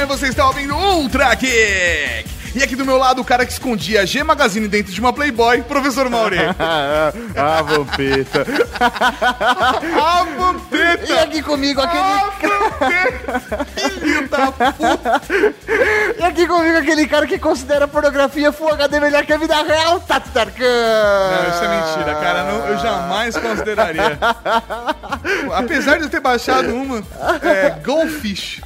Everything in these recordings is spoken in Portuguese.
E você está ouvindo Ultra Kick. E aqui do meu lado, o cara que escondia a G Magazine dentro de uma Playboy, professor Mauri. ah, vampeta. a vampeta! E aqui comigo aquele. A vampeta! Filho da puta! E aqui comigo aquele cara que considera a pornografia Full HD melhor que a vida real, Tato Tarkan. Não, isso é mentira, cara. Não, eu jamais consideraria. Apesar de eu ter baixado uma, é, Goldfish.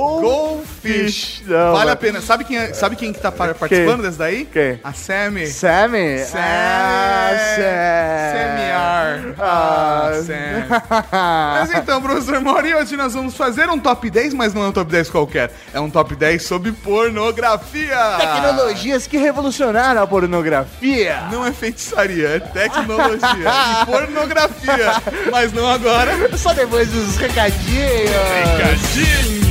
Goldfish. Não, vale mas- a pena. Sabe quem, é- sabe quem que tá par- participando desse daí? Quem? A Sammy. Sammy? Sam. Ah, Sam. Semiar. Ah, Ah, Sam. Mas então, professor Mauri, hoje nós vamos fazer um top 10, mas não é um top 10 qualquer. É um top 10 sobre pornografia. Tecnologias que revolucionaram a pornografia. Não é feitiçaria, é tecnologia e pornografia. Mas não agora. Só depois dos recadinhos. Recadinho.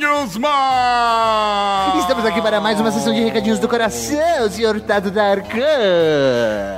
man! Estamos aqui para mais uma sessão de recadinhos do coração, senhor Tato Tarkan.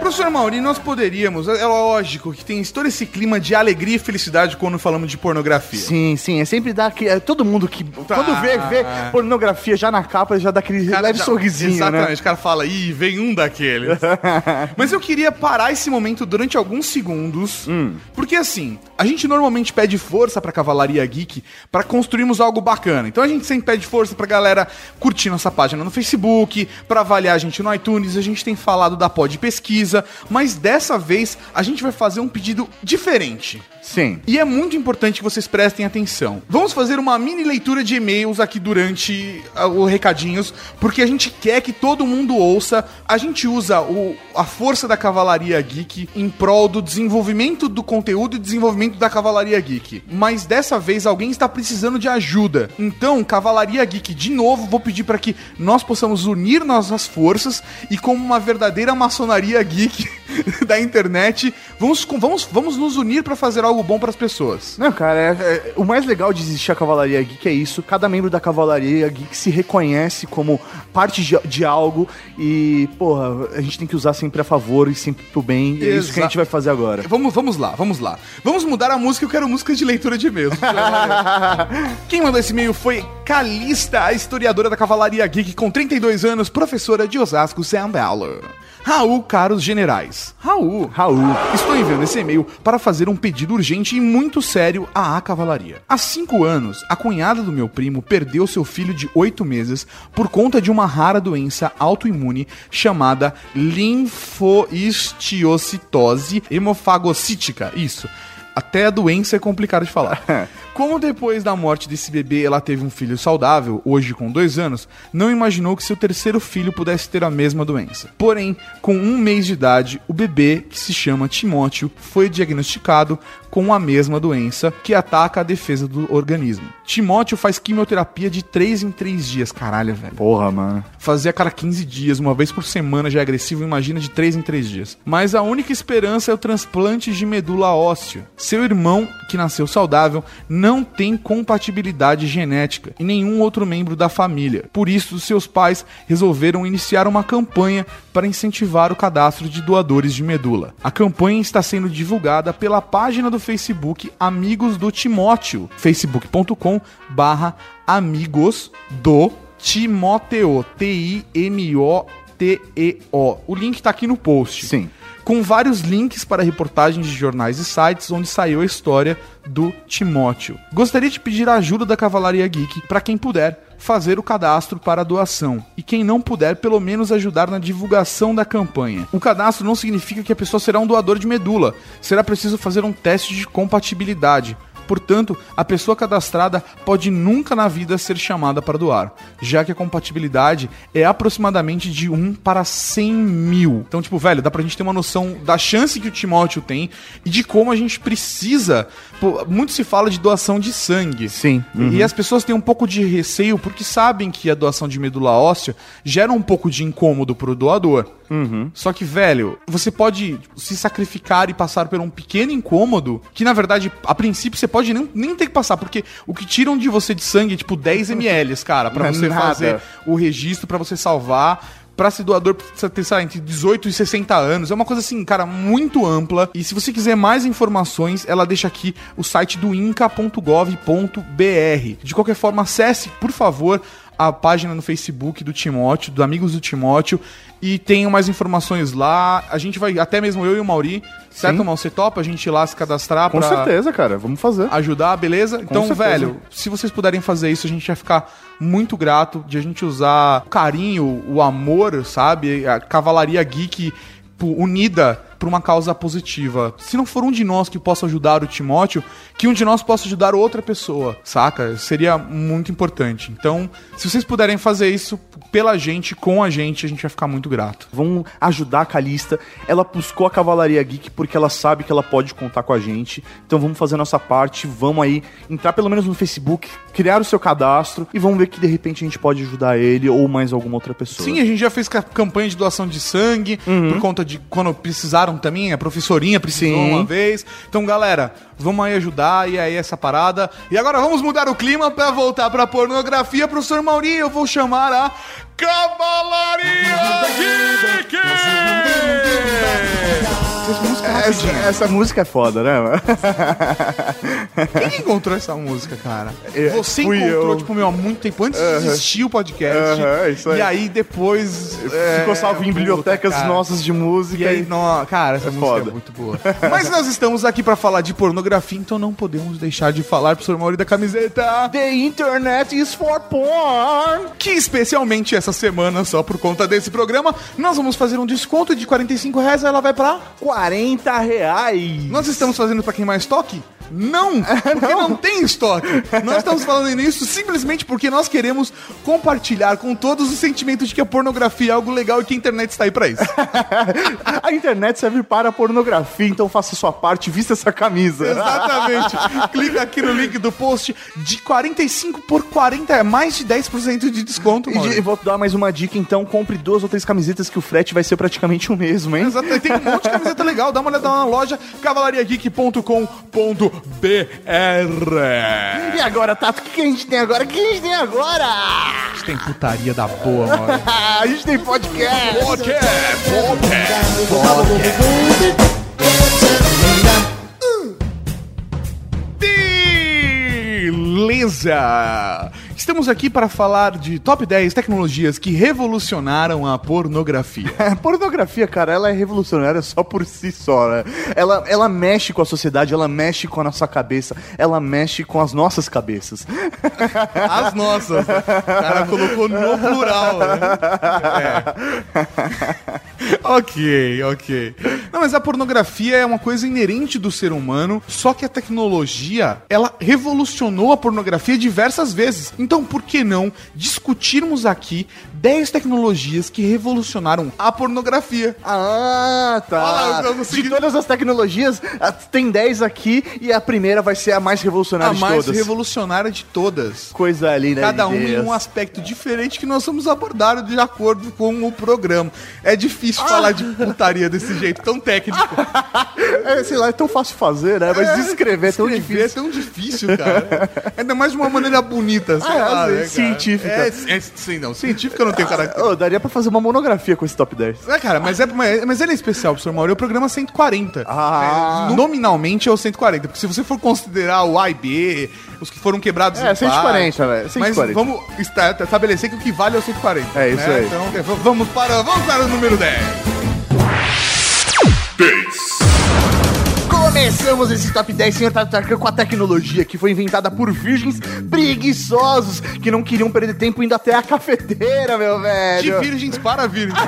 Professor Mauri, nós poderíamos, é lógico que tem todo esse clima de alegria e felicidade quando falamos de pornografia. Sim, sim, é sempre dar que é, todo mundo que quando vê, vê pornografia já na capa já dá aquele Cara, leve já- sorrisinho, Exatamente, né? o cara fala, ih, vem um daqueles. Mas eu queria parar esse momento durante alguns segundos, Hum. porque assim, a gente normalmente pede força pra Cavalaria Geek pra construirmos algo bacana. Então a gente sempre pede força pra galera curtir nossa página no Facebook, pra avaliar a gente no iTunes, a gente tem falado da pod pesquisa, mas dessa vez a gente vai fazer um pedido diferente. Sim. E é muito importante que vocês prestem atenção. Vamos fazer uma mini leitura de e-mails aqui durante ah, o recadinhos, porque a gente quer que todo mundo ouça. A gente usa o, a força da Cavalaria Geek em prol do desenvolvimento do conteúdo e desenvolvimento da Cavalaria Geek. Mas dessa vez alguém está precisando de ajuda. Então, Cavalaria Geek, de novo, vou pedir para que nós possamos unir nossas forças e como uma verdadeira maçonaria geek da internet, vamos, vamos, vamos nos unir para fazer algo bom para as pessoas. Não, cara, é- é- o mais legal de existir a Cavalaria Geek é isso. Cada membro da Cavalaria Geek se reconhece como parte de, de algo e, porra, a gente tem que usar sempre a favor e sempre pro bem. E é isso que a gente vai fazer agora. Vamos, vamos lá, vamos lá. Vamos mudar a música, eu quero música de leitura de e-mails. Quem mandou esse e-mail foi Calista, a historiadora da Cavalaria Geek, com 32 anos, professora de Osasco, São Paulo. Raul, caros generais. Raul. Raul. Estou enviando esse e-mail para fazer um pedido urgente e muito sério à Cavalaria. Há cinco anos, a cunhada do meu primo perdeu seu filho de oito meses por conta de uma rara doença autoimune chamada linfohistiocitose hemofagocítica. Isso. Até a doença é complicado de falar. Como depois da morte desse bebê ela teve um filho saudável, hoje com dois anos, não imaginou que seu terceiro filho pudesse ter a mesma doença. Porém, com um mês de idade, o bebê, que se chama Timóteo, foi diagnosticado com a mesma doença que ataca a defesa do organismo. Timóteo faz quimioterapia de 3 em 3 dias. Caralho, velho. Porra, mano. Fazer a cada 15 dias, uma vez por semana já é agressivo, imagina de 3 em 3 dias. Mas a única esperança é o transplante de medula óssea. Seu irmão, que nasceu saudável, não tem compatibilidade genética e nenhum outro membro da família. Por isso, seus pais resolveram iniciar uma campanha para incentivar o cadastro de doadores de medula. A campanha está sendo divulgada pela página do Facebook Amigos do Timóteo, facebook.com barra amigos do Timóteo, T-I-M-O-T-E-O. O link tá aqui no post. Sim. Com vários links para reportagens de jornais e sites onde saiu a história do Timóteo. Gostaria de pedir a ajuda da Cavalaria Geek para quem puder fazer o cadastro para a doação e quem não puder, pelo menos ajudar na divulgação da campanha. O cadastro não significa que a pessoa será um doador de medula. Será preciso fazer um teste de compatibilidade. Portanto, a pessoa cadastrada pode nunca na vida ser chamada para doar, já que a compatibilidade é aproximadamente de 1 para 100 mil. Então, tipo, velho, dá pra gente ter uma noção da chance que o Timóteo tem e de como a gente precisa. Pô, muito se fala de doação de sangue. Sim. E as pessoas têm um pouco de receio porque sabem que a doação de medula óssea gera um pouco de incômodo pro doador. Só que, velho, você pode se sacrificar e passar por um pequeno incômodo que, na verdade, a princípio você pode nem, nem ter que passar, porque o que tiram de você de sangue é tipo 10 ml, cara, pra Não é você nada. fazer o registro, pra você salvar. Pra ser doador, precisa ter, lá, entre 18 e 60 anos. É uma coisa assim, cara, muito ampla. E se você quiser mais informações, ela deixa aqui o site do inca.gov.br. De qualquer forma, acesse, por favor, a página no Facebook do Timóteo, do Amigos do Timóteo, e tenham mais informações lá. A gente vai, até mesmo eu e o Mauri, certo, Sim. Mal? Você topa a gente ir lá se cadastrar Com pra certeza, cara. Vamos fazer. ajudar, beleza? Então, certeza. velho, se vocês puderem fazer isso, a gente vai ficar muito grato de a gente usar o carinho, o amor, sabe? A cavalaria geek pô, unida por uma causa positiva. Se não for um de nós que possa ajudar o Timóteo, que um de nós possa ajudar outra pessoa, saca? Seria muito importante. Então, se vocês puderem fazer isso pela gente, com a gente, a gente vai ficar muito grato. Vamos ajudar a Calista. Ela buscou a Cavalaria Geek porque ela sabe que ela pode contar com a gente. Então vamos fazer a nossa parte. Vamos aí entrar pelo menos no Facebook, criar o seu cadastro e vamos ver que de repente a gente pode ajudar ele ou mais alguma outra pessoa. Sim, a gente já fez ca- campanha de doação de sangue, por conta de quando precisaram também, a professorinha precisou Sim. uma vez. Então, galera, vamos aí ajudar e aí essa parada. E agora vamos mudar o clima pra voltar pra pornografia. Professor Mauri, eu vou chamar a Cavalaria Geek! Essa música é essa, música é foda, né? mano? Quem que encontrou essa música, cara? É, Você fui encontrou, eu. tipo, meu, há muito tempo, antes de existir o podcast. Aham, isso aí. E aí depois. é, Ficou salvo em bibliotecas cara. nossas de música. E aí, não, cara, essa É música foda. é muito boa. Mas nós estamos aqui pra falar de pornografia, então não podemos deixar de falar, professor Mauri da camiseta. The internet is for porn. Que especialmente essa semana, só por conta desse programa, nós vamos fazer um desconto de 45 reais, ela vai pra. 40 reais. Nós estamos fazendo pra quem mais toque? Não, porque não. tem estoque. Nós estamos falando nisso simplesmente porque nós queremos compartilhar com todos o sentimento de que a pornografia é algo legal e que a internet está aí pra isso. A internet serve para pornografia, então faça sua parte, vista essa camisa. Exatamente. Clica aqui no link do post de 45 por 40, é mais de 10% de desconto, E de- vou dar mais uma dica, então, compre duas ou três camisetas que o frete vai ser praticamente o mesmo, hein? Exato, tem um monte de camiseta legal, dá uma olhada na loja cavalariageek.com.br. E agora, Tato, o que, que a gente tem agora? O que a gente tem agora? Tem putaria da boa, mano. a gente tem podcast. Podcast, podcast. Beleza! Estamos aqui para falar de top 10 tecnologias que revolucionaram a pornografia. A pornografia, cara, ela é revolucionária só por si só, né? Ela, ela mexe com a sociedade, ela mexe com a nossa cabeça, ela mexe com as nossas cabeças. As nossas. né? O cara colocou no plural, né? É. ok, ok. Não, mas a pornografia é uma coisa inerente do ser humano, só que a tecnologia, ela revolucionou a pornografia diversas vezes. Então, por que não discutirmos aqui 10 tecnologias que revolucionaram a pornografia? Ah, tá. Eu consegui- De todas as tecnologias, tem 10 aqui e a primeira vai ser a mais revolucionária A de mais todas. revolucionária de todas. Coisa linda. Cada um em um aspecto diferente que nós vamos abordar de acordo com o programa. É difícil Ah. falar de putaria desse jeito tão técnico. É, sei lá, é tão fácil fazer, né? Mas descrever é tão difícil. É tão difícil, cara. Ainda mais de uma maneira bonita, sei Ah, lá, né, científica. É, é, sim, não. Científica eu tenho característica. Ô, daria pra fazer uma monografia com esse top 10. É, cara, mas, é, mas, mas ele é especial, professor Mauro. É o programa 140. Ah. É, nominalmente é o 140. Porque se você for considerar o A e B, os que foram quebrados É, em 140, velho, Mas 140. vamos esta- estabelecer que o que vale é o 140. É, isso aí. Então, é, vamos para, vamos para o número 10. 10. Começamos esse top 10, senhor Tatarkan, com a tecnologia que foi inventada por virgens preguiçosos que não queriam perder tempo indo até a cafeteira, meu De velho. virgens para virgens.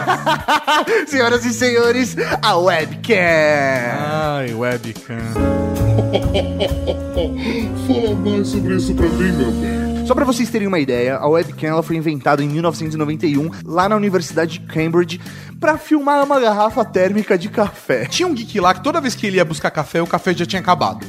Senhoras e senhores, a webcam. Ai, webcam. Fala mais sobre isso pra mim, meu bem. Só pra vocês terem uma ideia, a webcam ela foi inventada em 1991 lá na Universidade de Cambridge pra filmar uma garrafa térmica de café. Tinha um geek lá que toda vez que ele ia buscar café, o café já tinha acabado.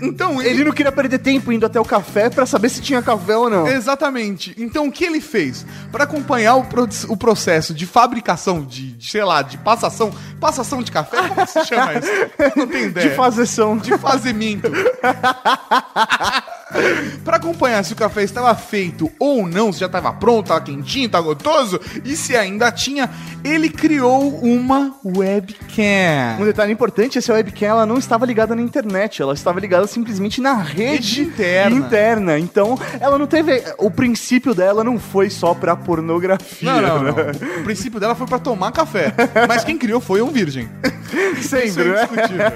Então Ele não queria perder tempo indo até o café pra saber se tinha café ou não. Exatamente. Então o que ele fez? Para acompanhar o, proce- o processo de fabricação de, de, sei lá, de passação, passação de café, como se chama isso? Eu não tenho ideia. De fazeção. de fazimento. Pra acompanhar se o café estava feito ou não, se já estava pronto, estava quentinho, estava gostoso, e se ainda tinha, ele criou uma webcam. Um detalhe importante, essa webcam ela não estava ligada na internet, ela estava ligada simplesmente na rede, Rede interna. interna. Então, ela não teve. O princípio dela não foi só pra pornografia. Não, não, né? não. O princípio dela foi pra tomar café. Mas quem criou foi um virgem. Sempre, é né? indiscutível.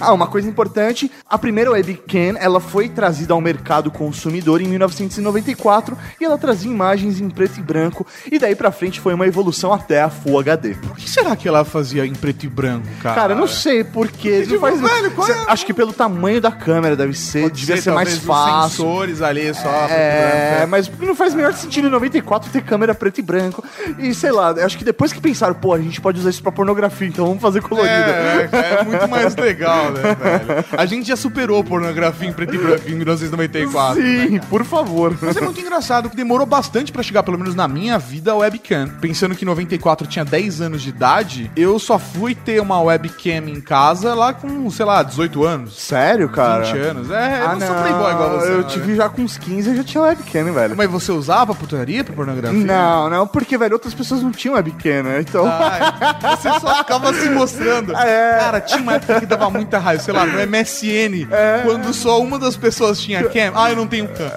Ah, uma coisa importante, a primeira webcam, ela foi trazida ao mercado consumidor em 1994 e ela trazia imagens em preto e branco e daí pra frente foi uma evolução até a Full HD. Por que será que ela fazia em preto e branco, cara? Cara, eu não sei porquê. Tipo, não faz... velho, qual é Acho que pelo tamanho da câmera deve ser, Pode devia ser, mais talvez, os fácil. sensores ali só. É, branco, mas não faz o menor sentido em 94 ter câmera preto e branco. E sei lá, acho que depois que pensaram, pô, a gente pode usar isso pra pornografia, então vamos fazer colorido. É, é, é muito mais legal, né, velho? A gente já superou pornografia em preto e branco em 1994. né, Sim, cara? por favor. Mas é muito engraçado que demorou bastante pra chegar, pelo menos na minha vida, a webcam. Pensando que em 94 eu tinha 10 anos de idade, eu só fui ter uma webcam em casa lá com, sei lá, 18 anos. Sério, cara? 20 anos. É, eu Ah, não sou playboy igual você. Eu não, né? vi já com uns 15 e já tinha webcam, velho. Mas você usava putaria pra pornografia? Não, não, porque, velho, outras pessoas não tinham webcam, né? Então. Ai, você só ficava se mostrando. É. Cara, tinha uma época que dava muita raiva, sei lá, no MSN, É. quando só uma das pessoas tinha cam. Ah, eu não tenho cam.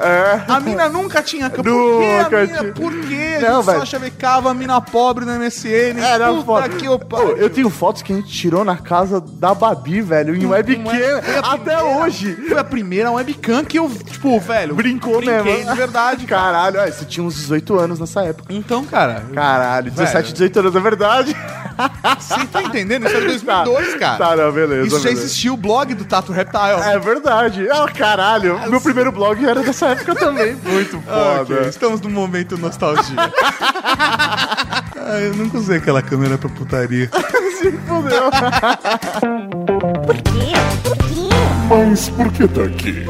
A mina nunca tinha cam. Por Nunca que a mina? Por quê? A Não, gente só chavecava a mina pobre no MSN. Era Puta foda. que eu eu tenho fotos que a gente tirou na casa da Babi, velho, em webcam, a até primeira- hoje. Foi a primeira webcam que eu, tipo, velho, Brincou mesmo. de verdade. cara. Caralho, olha, você tinha uns 18 anos nessa época. Então, cara, Caralho, 17, Velho. 18 anos, é verdade. você tá entendendo? Isso era 2002, cara. Tá, não, beleza. Isso já beleza. existia o blog do Tato Reptile. É verdade. Ah, caralho. Meu primeiro blog era dessa época também. Muito Ah, foda. ok. Estamos num momento nostalgia. ah, eu nunca usei aquela câmera pra putaria. Se fudeu. Mas por que tá aqui?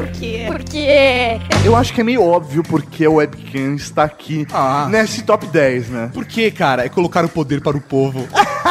Porque Eu acho que é meio óbvio porque o webcam está aqui Ah. nesse top 10, né? Por que, cara? É colocar o poder para o povo.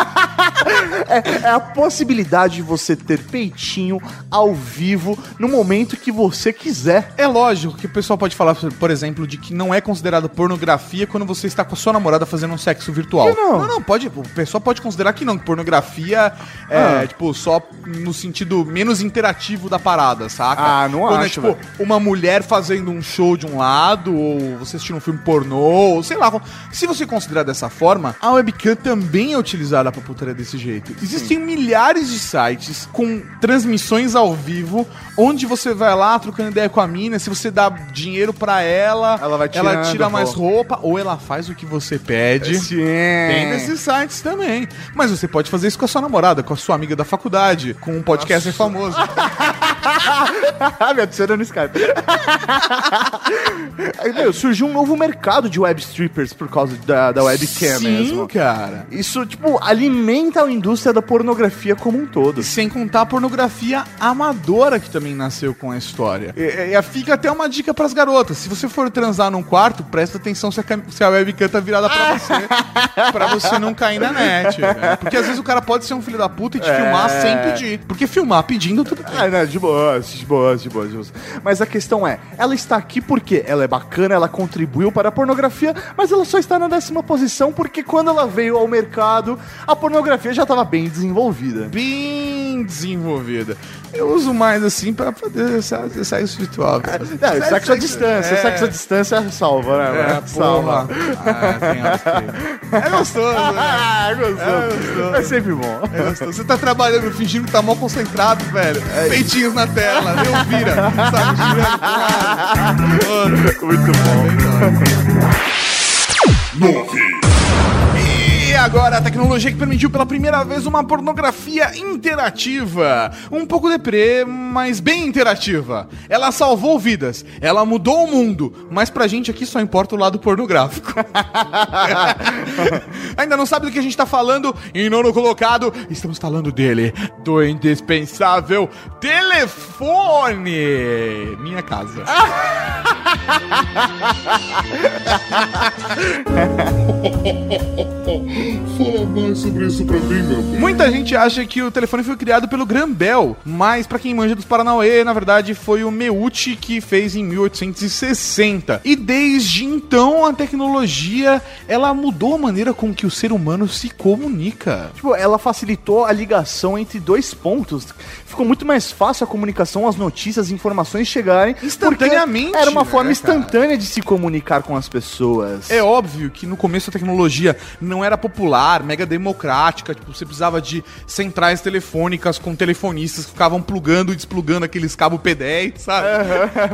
É a possibilidade de você ter peitinho ao vivo no momento que você quiser. É lógico que o pessoal pode falar, por exemplo, de que não é considerado pornografia quando você está com a sua namorada fazendo um sexo virtual. Por que não? não, não, pode. O pessoal pode considerar que não, que pornografia é, Ah. tipo, só no sentido menos interativo da parada, saca? Ah, não Quando é, acho, tipo, velho. uma mulher fazendo um show de um lado, ou você assistindo um filme pornô, ou sei lá. Se você considerar dessa forma, a webcam também é utilizada pra putaria desse jeito. Existem milhares de sites com transmissões ao vivo, onde você vai lá trocando ideia com a mina, se você dá dinheiro pra ela, Ela vai ela tirando tira mais roupa. roupa, ou ela faz o que você pede. Sim. Tem nesses sites também. Mas você pode fazer isso com a sua namorada, com a sua amiga da faculdade, com um podcaster famoso. Me adiciona no Skype. Aí, meu, surgiu um novo mercado de web strippers por causa da, da webcam Sim, mesmo. cara. Isso, tipo, alimenta a indústria da pornografia como um todo. Sem contar a pornografia amadora que também nasceu com a história. E, e fica até uma dica pras garotas. Se você for transar num quarto, presta atenção se a, se a webcam tá virada pra você. pra você não cair na net. Porque às vezes o cara pode ser um filho da puta e te É. filmar sem pedir. Porque filmar pedindo tudo bem. Ah, não, de boas, de boas, de boas, de boas. Mas a questão é, ela está aqui porque ela é bacana, ela contribuiu para a pornografia, mas ela só está na décima posição porque quando ela veio ao mercado, a pornografia já estava bem desenvolvida. Bem desenvolvida. Eu uso mais assim pra poder ser sexo virtual. velho. É, sexo à distância, é. sexo à distância salva, né? É, salva. Ah, É gostoso, né? Ah, gostoso. gostoso. É sempre bom. É gostoso. Você tá trabalhando, fingindo que tá mal concentrado, velho. É Peitinhos na tela, deu vira. Sabe, girando. Muito bom. Nove. Agora a tecnologia que permitiu pela primeira vez uma pornografia interativa. Um pouco deprê, mas bem interativa. Ela salvou vidas, ela mudou o mundo, mas pra gente aqui só importa o lado pornográfico. Ainda não sabe do que a gente tá falando? Em nono colocado, estamos falando dele, do indispensável telefone. Minha casa. Fala mais sobre isso pra mim, meu bem. Muita gente acha que o telefone foi criado pelo Graham Bell, mas pra quem manja dos Paranauê, na verdade foi o Meucci que fez em 1860. E desde então a tecnologia, ela mudou a maneira com que o ser humano se comunica. Tipo, ela facilitou a ligação entre dois pontos. Ficou muito mais fácil a comunicação, as notícias, as informações chegarem. Instantaneamente, Era uma né, forma cara? instantânea de se comunicar com as pessoas. É óbvio que no começo a tecnologia não era popular, mega democrática, tipo, você precisava de centrais telefônicas com telefonistas que ficavam plugando e desplugando aqueles cabos P10, sabe?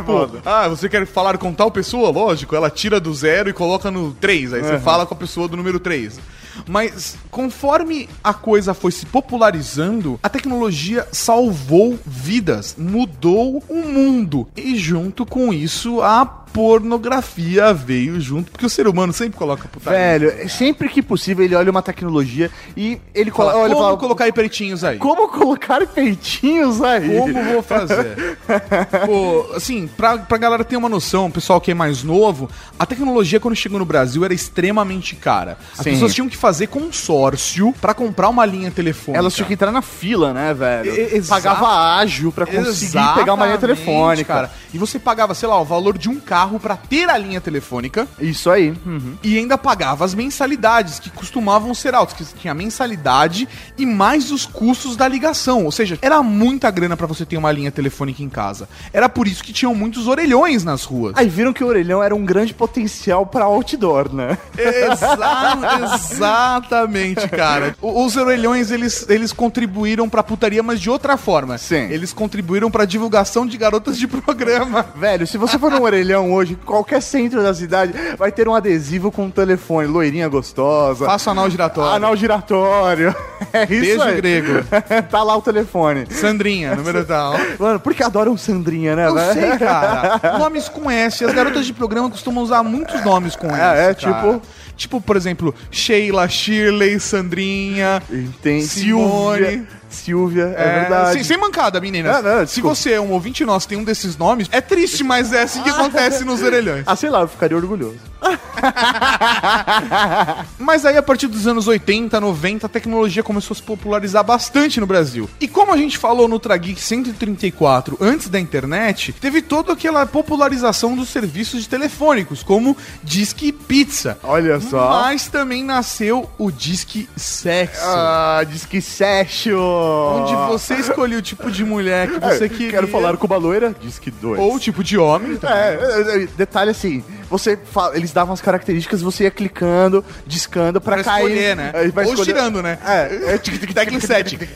Pô, ah, você quer falar com tal pessoa? Lógico, ela tira do zero e coloca no 3, aí você fala com a pessoa do número 3. Mas conforme a coisa foi se popularizando, a tecnologia salvou vidas, mudou o mundo. E junto com isso, a pornografia veio junto, porque o ser humano sempre coloca putaria. Velho, sempre que possível ele olha uma tecnologia e ele Fala, colo- olha e como fala, colocar peitinhos aí? como colocar peitinhos aí? Como vou fazer? Pô, assim, pra, pra galera ter uma noção, o pessoal que é mais novo, a tecnologia quando chegou no Brasil era extremamente cara. As Sim. pessoas tinham que fazer consórcio pra comprar uma linha telefônica. Elas tinham que entrar na fila, né, velho? E-. Pagava ágil pra conseguir pegar uma linha telefônica. cara. E você pagava, sei lá, o valor de um carro pra ter a linha telefônica. Isso aí. Uhum. E ainda pagava as mensalidades, que costumavam ser altas, que tinha a mensalidade e mais os custos da ligação. Ou seja, era muita grana pra você ter uma linha telefônica em casa. Era por isso que tinham muitos orelhões nas ruas. Aí viram que o orelhão era um grande potencial pra outdoor, né? Exa- exatamente, cara. O- Os orelhões, eles, eles contribuíram pra putaria, mas de outra forma. Sim. Eles contribuíram pra divulgação de garotas de programa. Velho, se você for num orelhão hoje, qualquer centro da cidade vai ter um adesivo com um telefone, loirinha gostosa. Faça anal giratório. Anal giratório. É isso Beijo aí. grego. tá lá o telefone. Sandrinha, número tal. Mano, por que adoram Sandrinha, né, Não sei, cara. Nomes com S. As garotas de programa costumam usar muitos nomes com S. É, é, tipo- Tipo, por exemplo, Sheila, Shirley, Sandrinha. Tem Simone. Silvia. Silvia, é, verdade. Sem, sem mancada, meninas. Não, não, Se você é um ouvinte nosso tem um desses nomes, é triste, mas é assim que acontece nos orelhões. Ah, sei lá, eu ficaria orgulhoso. Mas aí, a partir dos anos 80, 90, a tecnologia começou a se popularizar bastante no Brasil. E como a gente falou no Trageek 134, antes da internet, teve toda aquela popularização dos serviços de telefônicos, como Disque Pizza. Olha só. Mas também nasceu o Disque Sexo. Ah, diz que sexo. Onde você escolhia o tipo de mulher que você queria. Quero falar com uma loira? Diz que dois. Ou o tipo de homem. É, é, é, detalhe assim, você fala, eles davam as características, você ia clicando, discando pra, Pra cair. escolher, né? Ou escolher- girando, né? É, é tic, tic, tac, Tekken tic, 7. tic, tic.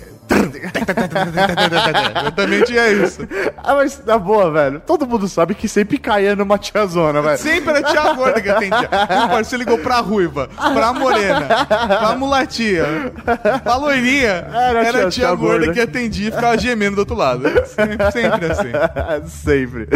Eu também tinha isso. Ah, mas na boa, velho. Todo mundo sabe que sempre caía numa tiazona, velho. Sempre era tia gorda que atendia. Meu parceiro ligou pra ruiva, pra morena, pra mulatia, pra loirinha. Era a Era, tia- tia, tia gorda, gorda. que atendia e ficava gemendo do outro lado. Sempre, sempre assim. sempre.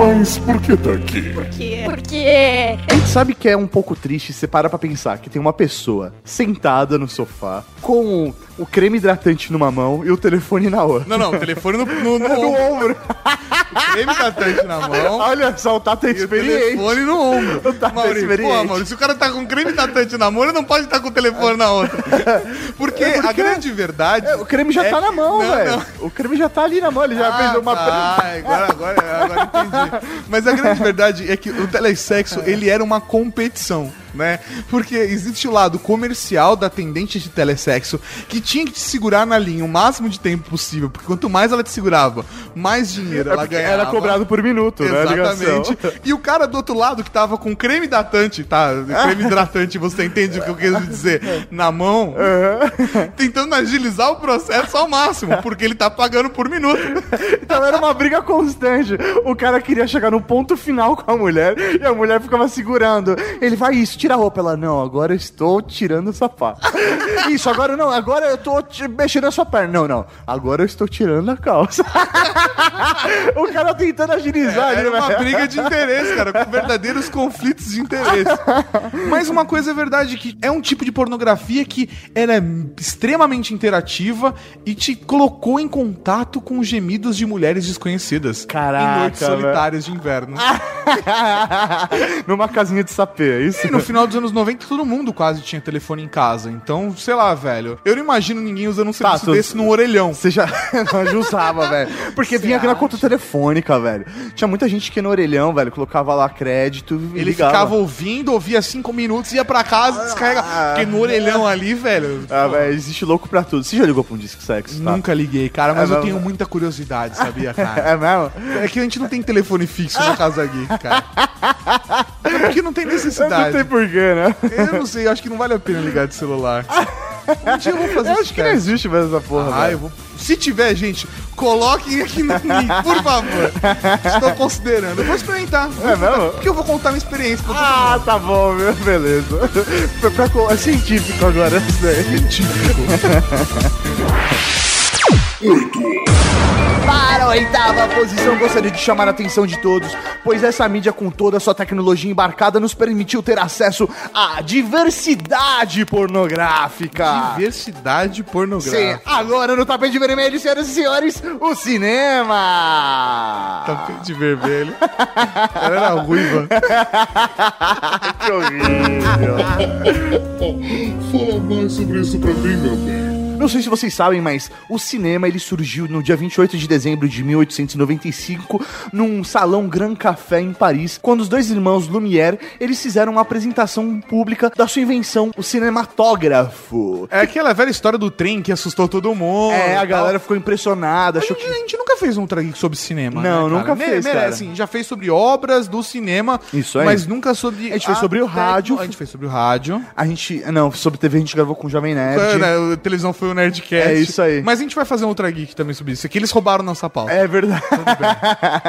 Mas por que tá aqui? Porque. Porque. A gente sabe que é um pouco triste você para pra pensar que tem uma pessoa sentada no sofá com o creme hidratante numa mão e o telefone na outra. Não, não, o telefone no, no, no No ombro. creme hidratante na mão. Olha só, o Tata é E o experiente. telefone no ombro. O Tata é Maurício, experiente. pô, Maurício, se o cara tá com creme hidratante na mão, ele não pode estar com o telefone na outra. Porque, a grande verdade. É, o creme já é tá na mão, velho. O creme já tá ali na mão, ele já fez uma. Ah, agora, agora, agora entendi. Mas a grande verdade é que o telesexo, ele era uma competição, né? Porque existe o lado comercial da atendente de telesexo que tinha que te segurar na linha o máximo de tempo possível, porque quanto mais ela te segurava, mais dinheiro É ela ganhava. era cobrado por minuto, né? Exatamente. E o cara do outro lado que tava com creme hidratante, tá? Creme hidratante, você entende o que eu quero dizer? Na mão, tentando agilizar o processo ao máximo, porque ele tá pagando por minuto. Então era uma briga constante. O cara queria chegar no ponto final com a mulher e a mulher ficava segurando. Ele vai isso, tira a roupa. Ela, não, agora eu estou tirando o sapato. Isso, agora não, agora eu tô te- mexendo na sua perna. Não, não, agora eu estou tirando a calça. o cara tentando agilizar ali, Era uma velho. briga de interesse, cara, com verdadeiros conflitos de interesse. Mas uma coisa é verdade, que é um tipo de pornografia que ela é extremamente interativa e te colocou em contato com os gemidos de mulheres desconhecidas. Caraca, Em noites solitárias de inverno. Numa casinha de sapê, é isso? E no final dos anos 90, todo mundo quase tinha telefone em casa. Então, sei lá, velho. Eu não imagino ninguém usando um serviço tu- desse num orelhão. Você já não usava, velho. Porque vinha aqui na conta telefônica, velho. Tinha muita gente que no orelhão, velho, colocava lá crédito e Ele ligava. ficava ouvindo, ouvia cinco minutos, ia pra casa, descarrega. Porque no orelhão ali, velho. Ah, velho, existe louco pra tudo. Você já ligou pra um disco sexo, tá? Nunca liguei, cara, mas É eu mesmo? tenho muita curiosidade, sabia, cara? É mesmo? É que a gente não tem telefone fixo na Casa Geek, cara. É porque não tem Não necessidade. tem porquê, né? Eu não sei, acho que não vale a pena ligar de celular. Um dia eu vou fazer Eu acho que não existe mais essa porra, Ah, velho. eu vou. Se tiver, gente, coloquem aqui no link, por favor. Estou considerando. Eu vou experimentar. É mesmo? Porque eu vou contar minha experiência pra todo Ah, mundo. tá bom, meu, beleza. Pra, pra, é científico agora, isso daí. Para a oitava posição, gostaria de chamar a atenção de todos, pois essa mídia com toda a sua tecnologia embarcada nos permitiu ter acesso à diversidade pornográfica. Diversidade Sim, pornográfica. agora no tapete vermelho, senhoras e senhores, o cinema! Tapete vermelho. Ela era ruiva. Que horrível. Fala mais sobre isso pra mim, meu bem. Não sei se vocês sabem, mas o cinema ele surgiu no dia 28 de dezembro de 1895 num salão Grand Café em Paris, quando os dois irmãos Lumière eles fizeram uma apresentação pública da sua invenção, o cinematógrafo. É aquela velha história do trem que assustou todo mundo. É, a galera ficou impressionada, A achou gente, que a gente nunca fez um Geek sobre cinema. Não, né, nunca fez, Me- cara. Assim, já fez sobre obras do cinema. Isso aí. Mas nunca sobre. A gente fez sobre o rádio. A gente fez sobre o rádio. a gente, não, sobre TV a gente gravou com o Jovem Nerd. É, né, a televisão foi Nerdcast. É isso aí. Mas a gente vai fazer um Ultra Geek também sobre isso. Aqui eles roubaram nossa pauta. É verdade.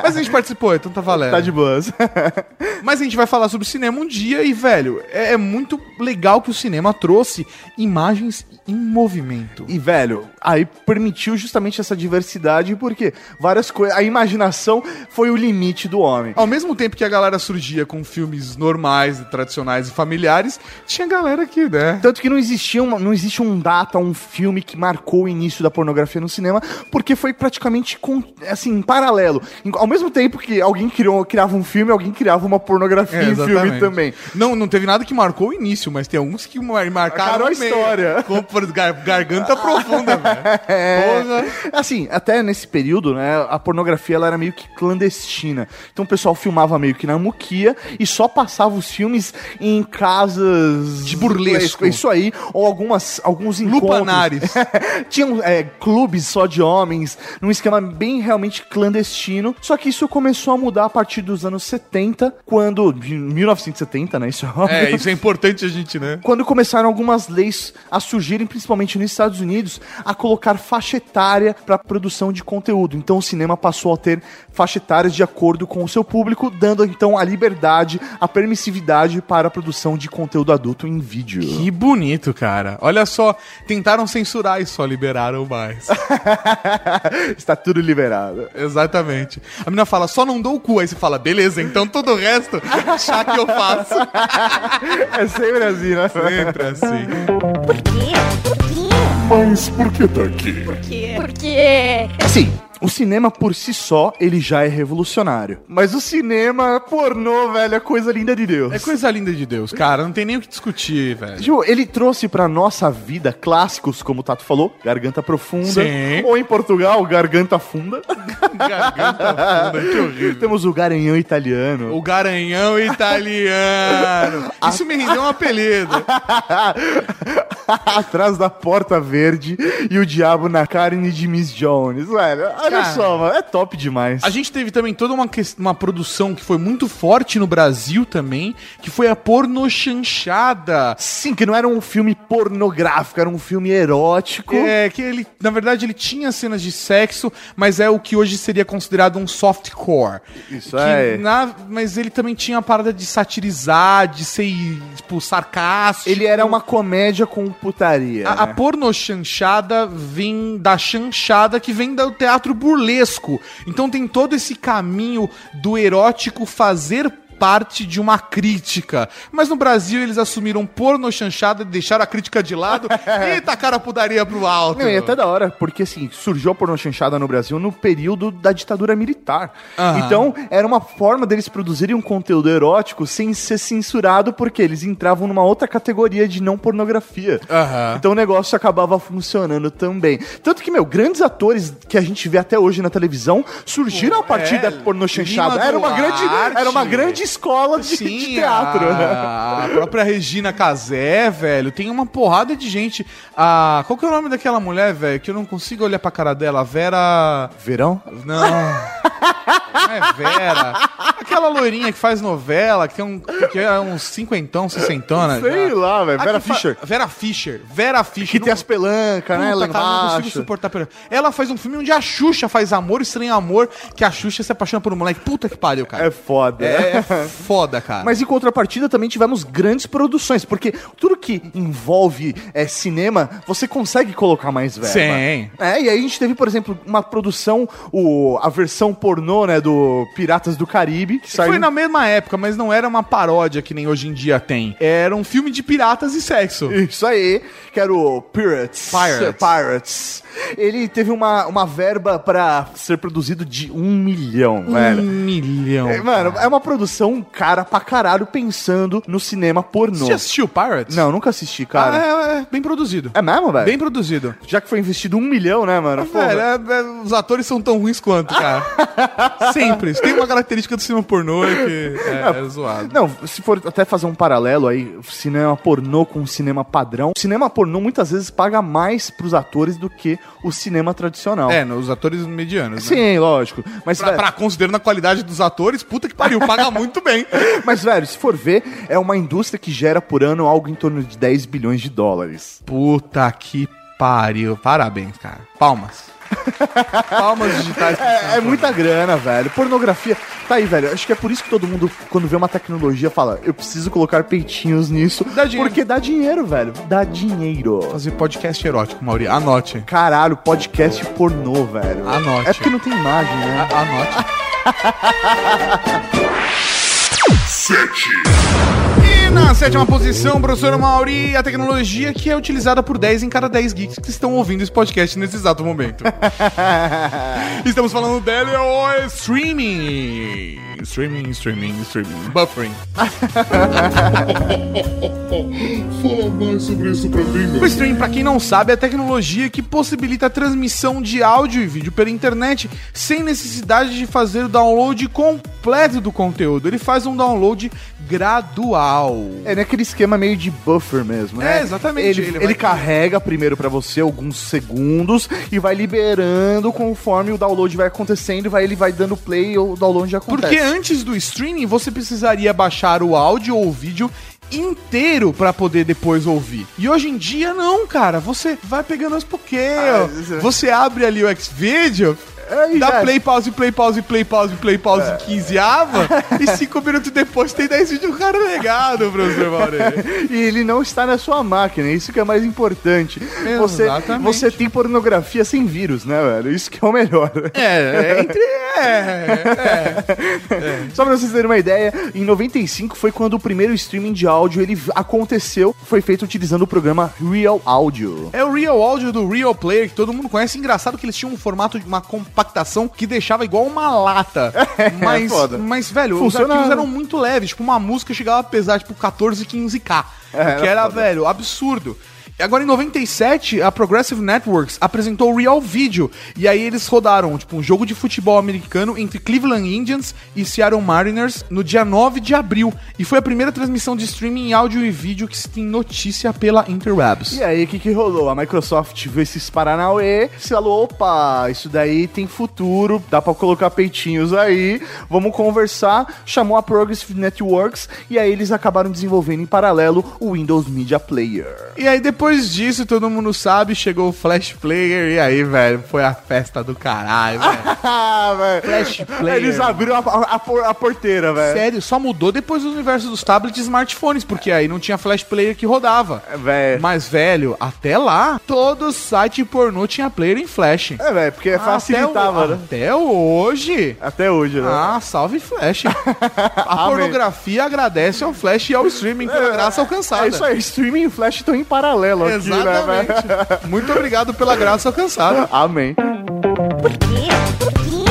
Mas a gente participou, então tá valendo. tá de boas. Mas a gente vai falar sobre cinema um dia e, velho, é, é muito legal que o cinema trouxe imagens em movimento. E, velho, aí permitiu justamente essa diversidade, porque várias coisas. A imaginação foi o limite do homem. Ao mesmo tempo que a galera surgia com filmes normais, tradicionais e familiares, tinha galera que, né? Tanto que não existia uma, não existe um data, um filme que marcou o início da pornografia no cinema, porque foi praticamente com, assim, em paralelo. Ao mesmo tempo que alguém criou, criava um filme, alguém criava uma pornografia É, em filme também. Não, não teve nada que marcou o início, mas tem alguns que mar- marcaram Marcaram a meio. história. Como gar- garganta profunda, velho. Porra. Assim, até nesse período, né, a pornografia ela era meio que clandestina. Então o pessoal filmava meio que na muquia e só passava os filmes em casas De burlesco. É Isso aí, ou algumas alguns encontros. Lupanares. Tinham é, clubes só de homens, num esquema bem realmente clandestino. Só que isso começou a mudar a partir dos anos 70, quando. de 1970, né? Isso é óbvio. É, isso é importante a gente, né? Quando começaram algumas leis a surgirem, principalmente nos Estados Unidos, a colocar faixa etária para produção de conteúdo. Então o cinema passou a ter faixa etárias de acordo com o seu público, dando então a liberdade, a permissividade para a produção de conteúdo adulto em vídeo. Que bonito, cara. Olha só, tentaram censurar e só liberaram mais. Está tudo liberado. Exatamente. A menina fala, só não dou o cu. Aí você fala, beleza, então todo o resto, chá que eu faço. É sempre assim, né? Sempre assim. Por quê? Por quê? Mas por que tá aqui? Porque. Assim, o cinema por si só, ele já é revolucionário. Mas o cinema pornô, velho, é coisa linda de Deus. É coisa linda de Deus, cara. Não tem nem o que discutir, velho. Ju, ele trouxe pra nossa vida clássicos, como o Tato falou, Garganta Profunda. Sim. Ou em Portugal, Garganta Funda. Garganta funda, que horrível. Temos o Garanhão Italiano. O garanhão italiano. Isso me rendeu um apelido. Atrás da porta verde e o diabo na carne de Miss Jones. Velho, olha Cara. só, mano. É top demais. A gente teve também toda uma, uma produção que foi muito forte no Brasil também, que foi a porno chanchada. Sim, que não era um filme pornográfico, era um filme erótico. É, que ele, na verdade, ele tinha cenas de sexo, mas é o que hoje seria considerado um softcore. Isso é. na- mas ele também tinha a parada de satirizar, de ser, tipo, sarcástico. Ele era uma comédia com putaria. A, a né? porno chanchada vem da chanchada que vem do teatro burlesco. Então tem todo esse caminho do erótico fazer parte de uma crítica. Mas no Brasil eles assumiram porno chanchada, deixaram a crítica de lado e tacaram a putaria pro alto. Não, e é até da hora, porque assim, surgiu a pornochanchada no Brasil no período da ditadura militar. Aham. Então, era uma forma deles produzirem um conteúdo erótico sem ser censurado, porque eles entravam numa outra categoria de não pornografia. Aham. Então o negócio acabava funcionando também. Tanto que, meu, grandes atores que a gente vê até hoje na televisão surgiram a partir é, da pornochanchada. Lima Era uma grande, Duarte. era uma grande escola de, de teatro. A, a própria Regina Casé, velho. Tem uma porrada de gente. A, qual que é o nome daquela mulher, velho? Que eu não consigo olhar pra cara dela. Vera. Verão? Não. Não é Vera. Aquela loirinha que faz novela, que, tem um, que é uns cinquentão, sessentona. Sei já. lá, velho. A Vera Fischer. Vera Fischer. Vera Fischer. Que tem as pelancas, né? Lá cara, não consigo suportar. pela- Ela faz um filme onde a Xuxa faz amor, estranho amor, que a Xuxa se apaixona por um moleque. Puta que pariu, cara. É foda. É, é foda, cara. Mas em contrapartida também tivemos grandes produções, porque tudo que envolve é, cinema, você consegue colocar mais verba. Sim. É, e aí a gente teve, por exemplo, uma produção, o, a versão pornô, né, do Piratas do Caribe, que saiu... Foi na mesma época, mas não era uma paródia que nem hoje em dia tem. Era um filme de piratas e sexo. Isso aí, que era o Pirates. Pirates. Pirates. Ele teve uma, uma verba pra ser produzido de um milhão, Um velho. milhão. É, Mano, é uma produção cara pra caralho pensando no cinema pornô. Você assistiu Pirates? Não, nunca assisti, Ah, cara. é, é bem produzido. É, mesmo, velho? Bem produzido. Já que foi investido um milhão, né, mano? Pô, Velho, é- é- os atores são tão ruins quanto, cara. Sempre. Tem uma característica do cinema pornô que é, é zoado. Não, se for até fazer um paralelo aí, cinema pornô com cinema padrão, o cinema pornô muitas vezes paga mais pros atores do que o cinema tradicional. É, nos atores medianos, né? Sim, lógico. Mas, Pra, velho, pra considerando a qualidade dos atores, puta que pariu, paga muito bem. mas, velho, se for ver, é uma indústria que gera por ano algo em torno de 10 bilhões de dólares. Puta que pariu. Parabéns, cara. Palmas. Palmas digitais. É, é muita grana, velho. Pornografia. Tá aí, velho. Acho que é por isso que todo mundo, quando vê uma tecnologia, fala: eu preciso colocar peitinhos nisso. Dá dinheiro. Porque dá dinheiro, velho. Dá dinheiro. Fazer podcast erótico, Mauri. Anote. Caralho, podcast pornô, velho. Anote. É porque não tem imagem, né? A- Anote. E na sétima posição, professor Mauri, a tecnologia que é utilizada por 10 em cada 10 geeks que estão ouvindo esse podcast nesse exato momento. Estamos falando dele, o streaming. Streaming, streaming, streaming. Buffering. Fala mais sobre isso pra mim, O meu. streaming, pra quem não sabe, é a tecnologia que possibilita a transmissão de áudio e vídeo pela internet sem necessidade de fazer o download completo do conteúdo. Ele faz um download gradual. É naquele esquema meio de buffer mesmo, né? É, exatamente. Ele, Ele ele, carrega primeiro pra você alguns segundos e vai liberando conforme o download vai acontecendo, vai, ele vai dando play e o download já acontece. Porque antes do streaming, você precisaria baixar o áudio ou o vídeo inteiro pra poder depois ouvir. E hoje em dia não, cara. Você vai pegando aos pouquinhos. Ah, é- Você abre ali o Xvideo, Aí dá já- play, pause, play, pause, play, pause, play, pause em 15 ava e 5 minutos depois tem 10 vídeos carregado, professor Mauri. E ele não está na sua máquina, isso que é mais importante. Você, Exatamente. você tem pornografia sem vírus, né, velho? Isso que é o melhor. É, é entre. É, é. Só pra vocês terem uma ideia, em 95 foi quando o primeiro streaming de áudio ele aconteceu, foi feito utilizando o programa Real Audio. É o Real Audio do Real Player, que todo mundo conhece. Engraçado que eles tinham um formato de uma compactação que deixava igual uma lata. Mas, foda. mas velho, Funciona- os arquivos eram muito leves. Tipo, uma música chegava a pesar, tipo, 14, 15k. É, que era era, velho, absurdo. Agora em 97, a Progressive Networks apresentou o Real Video. E aí eles rodaram, tipo, um jogo de futebol americano entre Cleveland Indians e Seattle Mariners no dia 9 de abril. E foi a primeira transmissão de streaming em áudio e vídeo que se tem notícia pela Interwebs. E aí, o que, que rolou? A Microsoft viu esses Paranauê, se falou, opa, isso daí tem futuro, dá pra colocar peitinhos aí, vamos conversar, chamou a Progressive Networks, e aí eles acabaram desenvolvendo em paralelo o Windows Media Player. E aí depois disso, todo mundo sabe, chegou o Flash Player e aí, velho, foi a festa do caralho, velho. Ah, velho. Flash Player. Eles abriram a, a- a por- a porteira, velho. Sério, só mudou depois do universo dos tablets e smartphones, porque aí não tinha Flash Player que rodava. É, velho. Mas, velho, até lá, todo site pornô tinha player em Flash. É, velho, porque facilitava, até, o- né? Até hoje. Até hoje, né? Ah, salve Flash. A pornografia agradece ao Flash e ao streaming pela graça alcançada. É isso aí, streaming e flash estão em paralelo aqui, né, Exatamente. Muito obrigado pela graça alcançada. Amém. Por quê? Por quê?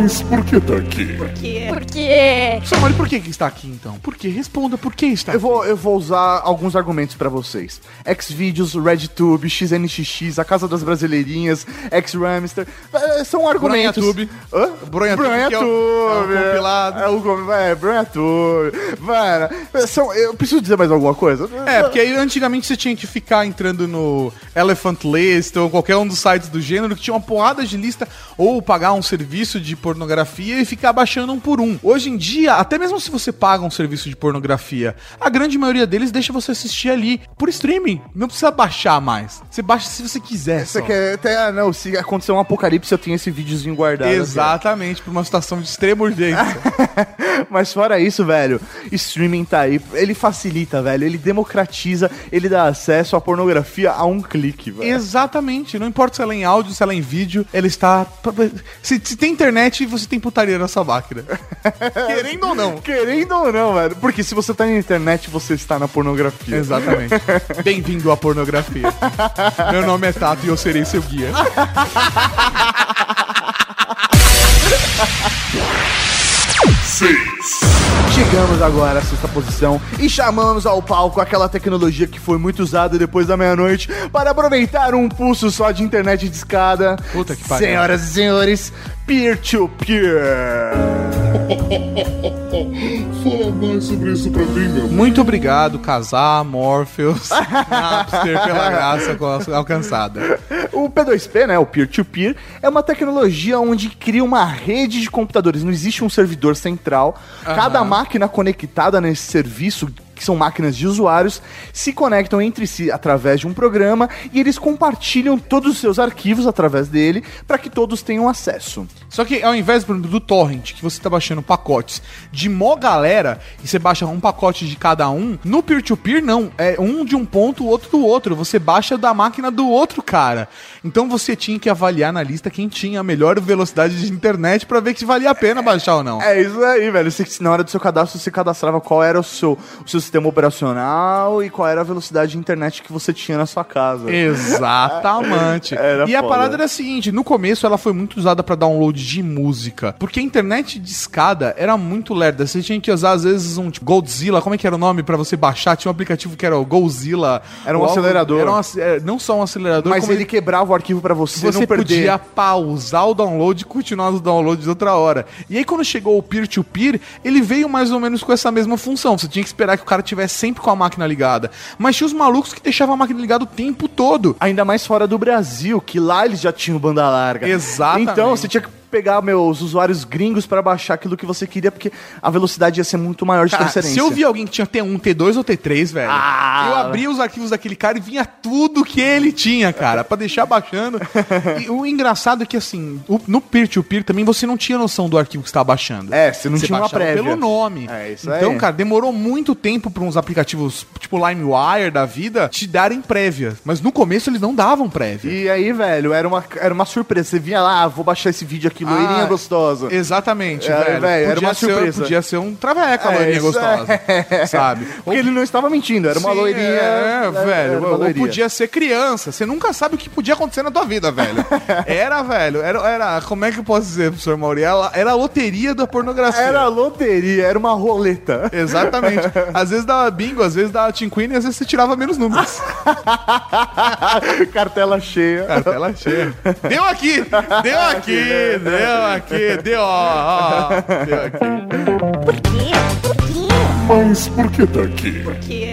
Mas por que tá aqui? Por quê? Por quê? Samari, por que, que está aqui então? Por que? Responda, por que está Eu aqui? vou, eu vou usar alguns argumentos pra vocês. Xvideos, RedTube, XNXX, A Casa das Brasileirinhas, Xramster. eh, São argumentos. Bronhatube. Hã? Bronhatube, que é Bronhatube. é o compilado. É o é, Bronhatube. Mano, são, eu preciso dizer mais alguma coisa? É, porque aí antigamente você tinha que ficar entrando no Elephant List ou qualquer um dos sites do gênero que tinha uma porrada de lista ou pagar um serviço de pornografia e ficar baixando um por um. Hoje em dia, até mesmo se você paga um serviço de pornografia, a grande maioria deles deixa você assistir ali por streaming. Não precisa baixar mais. Você baixa se você quiser. Você só. quer até, ah, não, se acontecer um apocalipse, eu tenho esse videozinho guardado. Exatamente, por uma situação de extrema urgência. Mas fora isso, velho, streaming tá aí. Ele facilita, velho. Ele democratiza, ele dá acesso à pornografia a um clique, velho. Exatamente, não importa se ela é em áudio, se ela é em vídeo, ele está. Se, se tem internet, você tem putaria na sua máquina. Querendo ou não. Querendo ou não, velho. Porque se você tá na internet, você está na pornografia. Exatamente. Bem-vindo à pornografia. Meu nome é Tato e eu serei seu guia. Chegamos agora à sexta posição e chamamos ao palco aquela tecnologia que foi muito usada depois da meia-noite para aproveitar um pulso só de internet de escada. Puta que pariu. Senhoras e senhores, peer-to-peer. Fala mais sobre isso pra mim, meu. Muito obrigado, Casar, Morpheus, Napster, pela graça al- alcançada. O P2P, né, o peer-to-peer, é uma tecnologia onde cria uma rede de computadores. Não existe um servidor central. Cada máquina conectada nesse serviço, que são máquinas de usuários, se conectam entre si através de um programa e eles compartilham todos os seus arquivos através dele para que todos tenham acesso. Só que ao invés, por exemplo, do torrent, que você tá baixando pacotes de mó galera, e você baixa um pacote de cada um, no peer-to-peer não, é um de um ponto, o outro do outro, você baixa da máquina do outro cara. Então você tinha que avaliar na lista quem tinha a melhor velocidade de internet pra ver que valia a pena baixar ou não. É isso aí, velho. Você, na hora do seu cadastro, você cadastrava qual era o seu, o seu sistema operacional e qual era a velocidade de internet que você tinha na sua casa. Exatamente. E a foda. parada era a seguinte: no começo ela foi muito usada pra download de música, porque a internet de escada era muito lerda. Você tinha que usar às vezes um tipo, Godzilla, como é que era o nome pra você baixar? Tinha um aplicativo que era o Godzilla. Era um algo- acelerador. Era um é, não só um acelerador, Mas como ele quebrava o arquivo pra você, você não perder. podia pausar o download e continuar o download de outra hora. E aí, quando chegou o peer-to-peer, ele veio mais ou menos com essa mesma função. Você tinha que esperar que o cara tivesse sempre com a máquina ligada. Mas tinha os malucos que deixavam a máquina ligada o tempo todo. Ainda mais fora do Brasil, que lá eles já tinham banda larga. Exatamente. Então você tinha que pegar meus usuários gringos pra baixar aquilo que você queria, porque a velocidade ia ser muito maior de Cara, transferência. se eu vi alguém que tinha T1, T2 ou T3, velho, Ah. eu abria os arquivos daquele cara e vinha tudo que ele tinha, cara, pra deixar baixando. E o engraçado é que, assim, o- no peer-to-peer também você não tinha noção do arquivo que você estava baixando. É, você não tinha uma prévia. pelo nome. É, isso então, aí. cara, demorou muito tempo pra uns aplicativos tipo LimeWire da vida te darem prévia. Mas no começo eles não davam prévia. E aí, velho, era uma, era uma surpresa. Você vinha lá, ah, vou baixar esse vídeo aqui que loirinha Ah, gostosa. Exatamente, É, velho. velho, era Podia uma ser- surpresa. Podia ser um traveco, a É, loirinha isso gostosa, sabe? Porque ele não estava mentindo, era uma Sim, loirinha. É, era- velho. ou loirinha. podia ser criança. Você nunca sabe o que podia acontecer na tua vida, velho. Era, velho. Era, era como é que eu posso dizer, professor Mauri? Era, era a loteria da pornografia. Era loteria, era uma roleta. Exatamente. Às vezes dava bingo, às vezes dava tinquini, às vezes você tirava menos números. Cartela cheia. Cartela cheia. Deu aqui! Deu aqui! Deu aqui! Deu, ó, ó, Deu aqui. Por quê? Por quê? Mas por que tá aqui?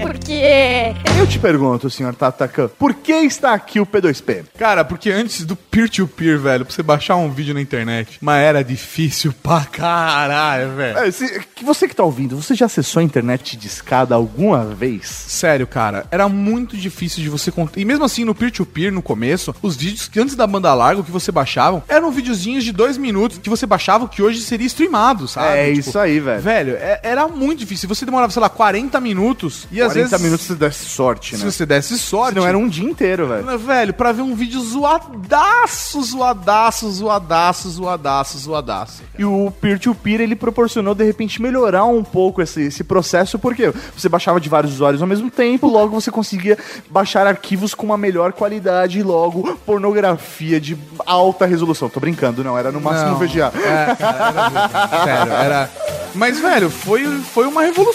Porque. Eu te pergunto, senhor Tatacan, por que está aqui o P2P? Cara, porque antes do peer-to-peer, velho, pra você baixar um vídeo na internet, mas era difícil pra caralho, velho. É, se- que você que tá ouvindo, você já acessou a internet de escada alguma vez? Sério, cara, era muito difícil de você contar. E mesmo assim, no peer-to-peer, no começo, os vídeos que antes da banda larga, o que você baixava, eram videozinhos de dois minutos que você baixava, que hoje seria streamado, sabe? É Tipo, isso aí, velho. Velho, é- era muito difícil. Você demorava, sei lá, 40 minutos e às 40 vezes. minutos se desse sorte, Se né? você desse sorte. Não era um dia inteiro, velho. Velho, pra ver um vídeo zoadaço, zoadaço, zoadaço, zoadaço, zoadaço. E o peer-to-peer, ele proporcionou, de repente, melhorar um pouco esse, esse processo, porque você baixava de vários usuários ao mesmo tempo, logo você conseguia baixar arquivos com uma melhor qualidade logo pornografia de alta resolução. Tô brincando, não, era no máximo Não. VGA. É, cara, era, sério, era. Mas, velho, foi, foi uma revolução.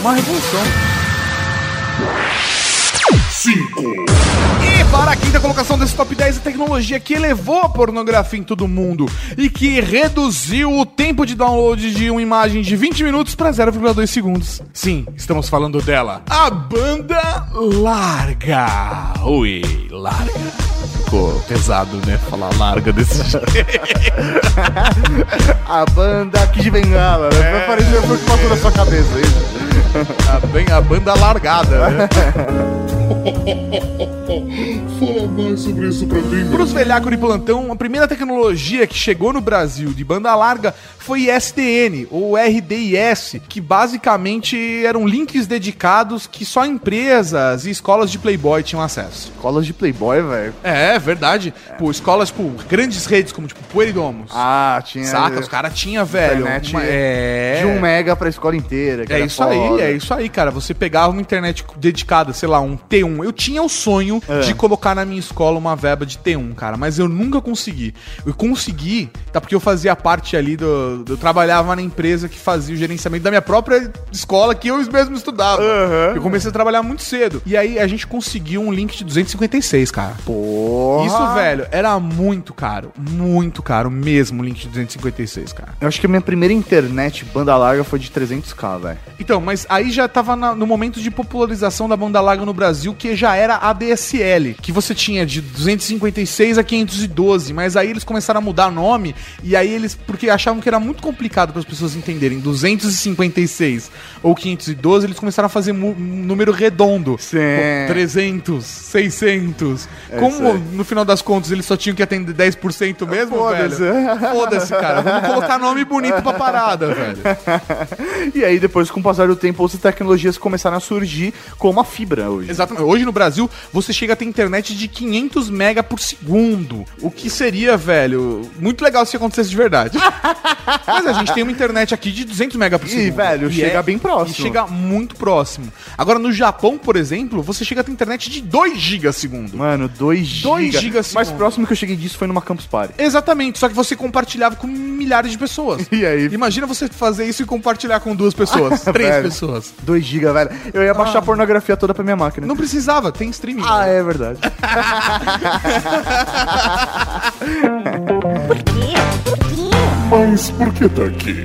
Uma revolução. 5, E para a quinta colocação desse top 10, a tecnologia que elevou a pornografia em todo mundo e que reduziu o tempo de download de uma imagem de 20 minutos para 0,2 segundos. Sim, estamos falando dela. A banda larga. Ui, larga. Ficou pesado, né? Falar larga desse jeito. A banda Kid Bengala, né? Vai parecer foi o que passou na sua cabeça. Isso. A, bem, a banda largada, né? fala mais sobre isso pra mim. Para os velhacos de plantão, a primeira tecnologia que chegou no Brasil de banda larga foi SDN, ou RDIS, que basicamente eram links dedicados que só empresas e escolas de Playboy tinham acesso. Colas de Playboy, velho. É, verdade. Pô, escolas, tipo, grandes redes como, tipo, Pueridomos. Ah, tinha. Saca? Os caras tinham, velho. Internet uma- é... De um mega pra escola inteira. que É era isso aí, foda. é isso aí, cara. Você pegava uma internet dedicada, sei lá, um T1. Eu tinha o sonho É. de colocar na minha escola uma verba de T1, cara, mas eu nunca consegui. Eu consegui, tá? Porque eu fazia parte ali do. Eu trabalhava na empresa que fazia o gerenciamento da minha própria escola que eu mesmo estudava. Aham. Eu comecei a trabalhar muito cedo. E aí a gente conseguiu um link de 256, cara. Porra. Isso, velho, era muito caro. Muito caro mesmo o link de 256, cara. Eu acho que a minha primeira internet banda larga foi de 300k, velho. Então, mas aí já tava na- no momento de popularização da banda larga no Brasil, que já era ADSL, que você tinha de 256 a 512, mas aí eles começaram a mudar nome, e aí eles, porque achavam que era muito complicado para as pessoas entenderem, 256 ou 512, eles começaram a fazer um número redondo. Sim. Pô, 300, 600. É Como no final das contas eles só tinham que atender 10% mesmo, Foda-se. velho? Foda-se, cara. Vamos colocar nome bonito pra parada, velho. E aí, depois, com o passar do tempo, outras tecnologias começaram a surgir, como a fibra hoje. Exatamente. Hoje no Brasil, você chega a ter internet de 500 mega por segundo. O que seria, velho, muito legal se acontecesse de verdade. Mas a gente tem uma internet aqui de 200 mega por E, segundo. velho, chega bem próximo. E chega muito próximo. Agora, no Japão, por exemplo, você chega a ter internet de 2 gigas segundo. Mano, 2 Dois giga. gigas Mais segundo. próximo que eu cheguei disso foi numa Campus Party. Exatamente, só que você compartilhava com milhares de pessoas. E aí? Imagina você fazer isso e compartilhar com duas pessoas, três Velho. pessoas. 2 giga, velho. Eu ia baixar a pornografia toda pra minha máquina. Não precisava, tem streaming. Ah, é verdade. Mas por que tá aqui?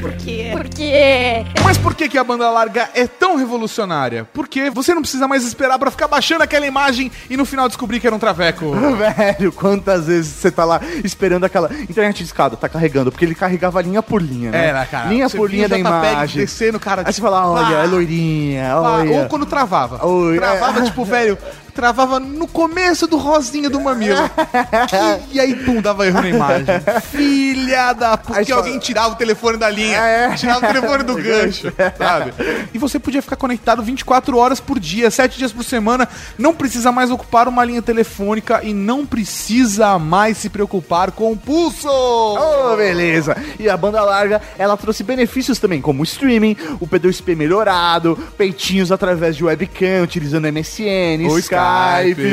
Porque. Mas por que, que a banda larga é tão revolucionária? Porque você não precisa mais esperar pra ficar baixando aquela imagem e no final descobrir que era um traveco. Velho, quantas vezes você tá lá esperando aquela internet de escada, tá carregando, porque ele carregava linha por linha, né? Era, cara. Linha Você por linha da imagem. descendo, cara. Aí você fala, olha, pá, é loirinha, pá. olha. Ou quando travava. Oi, travava, é. tipo, velho, travava no começo do rosinha do mamilo. e aí, pum, dava erro na imagem. Filha da puta. Aí Porque alguém tirava o telefone da linha, É. tirava o telefone do gancho, sabe? E você podia ficar conectado 24 horas por dia, 7 dias por semana, não precisa mais ocupar uma linha telefônica e não precisa mais se preocupar com o pulso! Oh, beleza. E a banda larga, ela trouxe benefícios também, como streaming, o P2P melhorado, peitinhos através de webcam, utilizando MSN, O Skype.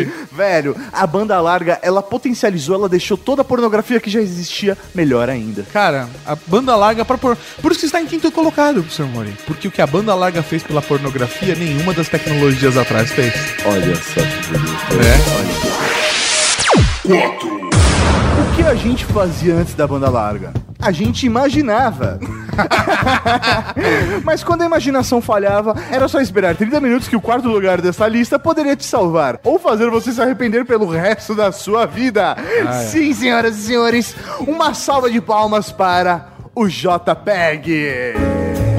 Skype. Velho, a banda larga, ela potencializou, ela deixou toda a pornografia que já existia melhor ainda. Cara, a banda larga pra por... Por isso que está em quinto colocado, professor Mori. Porque o que a banda larga fez pela pornografia, nenhuma das tecnologias atrás fez. Olha só que bonito. É. 4, O que a gente fazia antes da banda larga? A gente imaginava. Mas quando a imaginação falhava, era só esperar 30 minutos que o quarto lugar dessa lista poderia te salvar ou fazer você se arrepender pelo resto da sua vida. Sim, senhoras e senhores, uma salva de palmas para o JPEG.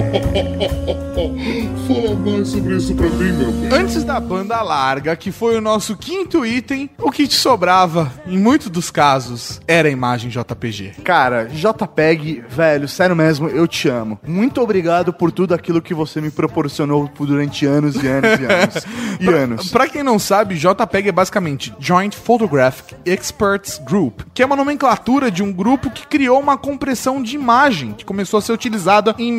fala mais sobre isso pra mim, meu bem. Antes da banda larga, que foi o nosso quinto item, o que te sobrava, em muitos dos casos, era a imagem JPG. Cara, JPEG, velho, sério mesmo, eu te amo. Muito obrigado por tudo aquilo que você me proporcionou por durante anos e anos e anos. e anos. Pra quem não sabe, JPEG é basicamente Joint Photographic Experts Group, que é uma nomenclatura de um grupo que criou uma compressão de imagem, que começou a ser utilizada em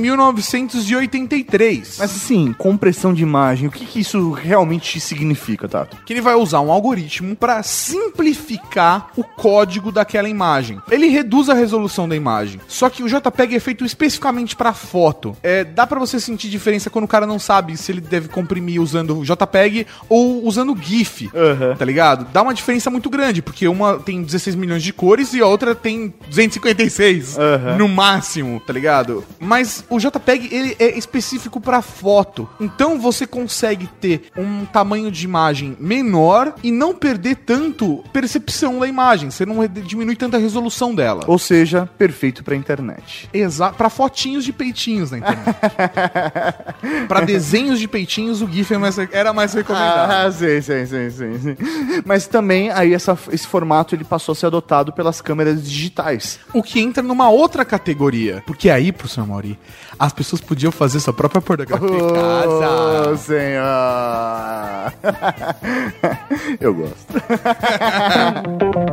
1983. Mas assim, compressão de imagem, o que, que isso realmente significa, Tato? que ele vai usar um algoritmo para simplificar o código daquela imagem. Ele reduz a resolução da imagem. Só que o JPEG é feito especificamente para foto. É, dá para você sentir diferença quando o cara não sabe se ele deve comprimir usando o JPEG ou usando GIF. Aham. Tá ligado? Dá uma diferença muito grande, porque uma tem 16 milhões de cores e a outra tem 256 Aham. no máximo, tá ligado? Mas o JPEG ele é específico para foto. Então você consegue ter um tamanho de imagem menor e não perder tanto percepção da imagem. Você não diminui tanta resolução dela. Ou seja, perfeito pra internet. Exato, para fotinhos de peitinhos na internet. Pra desenhos de peitinhos, o GIF é era mais recomendado. Ah, sim, sim, sim, sim, sim. Mas também aí essa- esse formato ele passou a ser adotado pelas câmeras digitais. O que entra numa outra categoria. Porque aí, professor Mauri, as pessoas podiam fazer sua própria pornografia em Oh, casa. senhor! Eu gosto.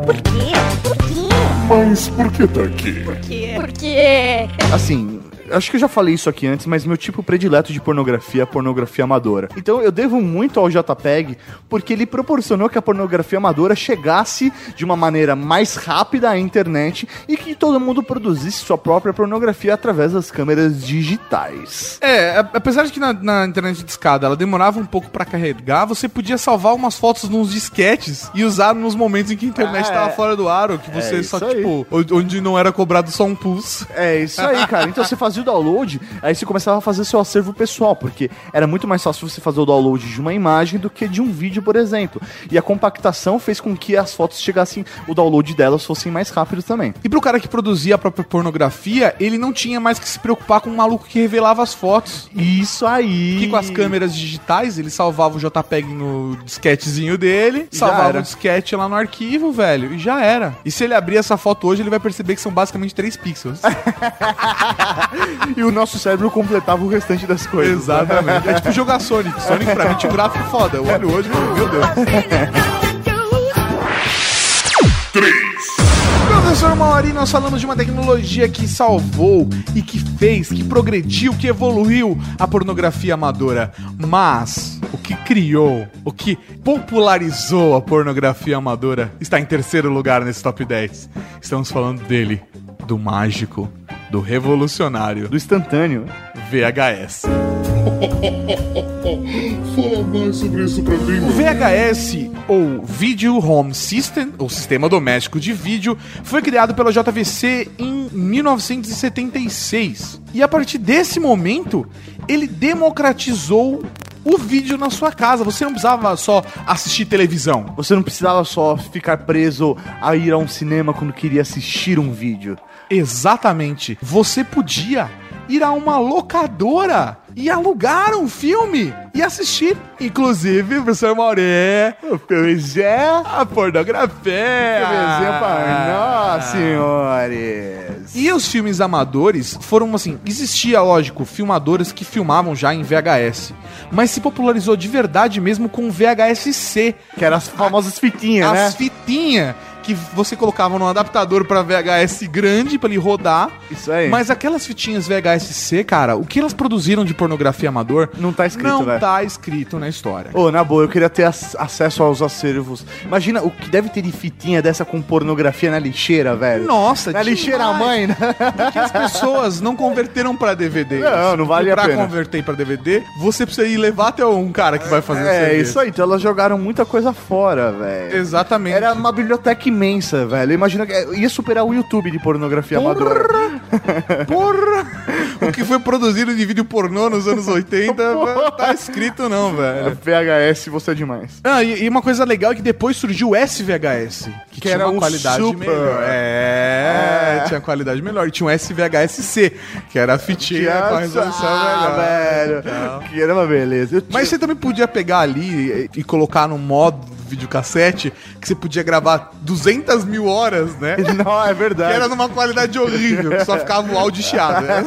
Por quê? Por quê? Mas por que tá aqui? Porque. Assim, acho que eu já falei isso aqui antes, mas meu tipo predileto de pornografia é pornografia amadora. Então eu devo muito ao JPEG porque ele proporcionou que a pornografia amadora chegasse de uma maneira mais rápida à internet e que todo mundo produzisse sua própria pornografia através das câmeras digitais. É, apesar de que na, na internet de escada ela demorava um pouco pra carregar, você podia salvar umas fotos nos disquetes e usar nos momentos em que a internet Ah, tava é. fora do ar, ou que você isso só, aí. tipo, onde não era cobrado só um pulse. É isso aí, cara. Então você fazia o download, aí você começava a fazer seu acervo pessoal, porque era muito mais fácil você fazer o download de uma imagem do que de um vídeo, por exemplo. E a compactação fez com que as fotos chegassem, o download delas fossem mais rápido também. E pro cara que produzia a própria pornografia, ele não tinha mais que se preocupar com um maluco que revelava as fotos. Isso aí. Que com as câmeras digitais, ele salvava o JPEG no disquetezinho dele, Já salvava o disquete lá no arquivo, velho, e já era. E se ele abrir essa foto hoje, ele vai perceber que são basicamente 3 pixels. E o nosso cérebro completava o restante das coisas. Exatamente. É tipo jogar Sonic. Sonic pra mim tinha um gráfico foda. Eu olho hoje, meu Deus. 3, Professor Mauri, nós falamos de uma tecnologia que salvou e que fez, que progrediu, que evoluiu a pornografia amadora. Mas o que criou, o que popularizou a pornografia amadora está em terceiro lugar nesse top 10. Estamos falando dele, do mágico, do revolucionário, Do instantâneo. VHS. fala mais sobre isso pra mim, O. VHS, ou Video Home System, ou Sistema Doméstico de Vídeo, foi criado pela JVC em 1976. E a partir desse momento, ele democratizou o vídeo na sua casa. Você não precisava só assistir televisão. Você não precisava só ficar preso a ir a um cinema quando queria assistir um vídeo. Exatamente. Você podia ir a uma locadora e alugar um filme e assistir. Inclusive, professor Mauré, Pois é. a pornografia. Bebezinho para nós, senhores. E os filmes amadores foram assim, existia, lógico, filmadores que filmavam já em VHS, mas se popularizou de verdade mesmo com VHS-C, Que eram as famosas fitinhas, né? as fitinhas que você colocava num adaptador pra VHS grande pra ele rodar. Isso aí. Mas aquelas fitinhas VHS-C, cara, o que elas produziram de pornografia amador Não tá escrito, não velho. tá escrito na história. Ô, na boa, eu queria ter ac- acesso aos acervos. Imagina o que deve ter de fitinha dessa com pornografia na lixeira, velho. Nossa, Na lixeira mãe, né? Porque as pessoas não converteram pra DVD. Não, não vale e a pra pena. converter pra DVD, você precisa ir levar até um cara que vai fazer o É, isso aí. Então elas jogaram muita coisa fora, velho. Exatamente. Era uma biblioteca imensa, velho. Imagina que ia superar o YouTube de pornografia amadora. Porra! O que foi produzido de vídeo pornô nos anos 80 não tá escrito não, velho. VHS, você é demais. Ah, e, e uma coisa legal é que depois surgiu o SVHS, que, Que tinha era uma qualidade super. melhor. É, É. tinha qualidade melhor. E tinha um SVHS-C, que era a fitinha com a resolução ah, melhor. velho. Que era uma beleza. Eu Mas você também podia pegar ali e, e colocar no modo videocassete que você podia gravar 200 mil horas, né? Não, é Que verdade. era numa qualidade horrível, que só ficava o áudio chiado. Né?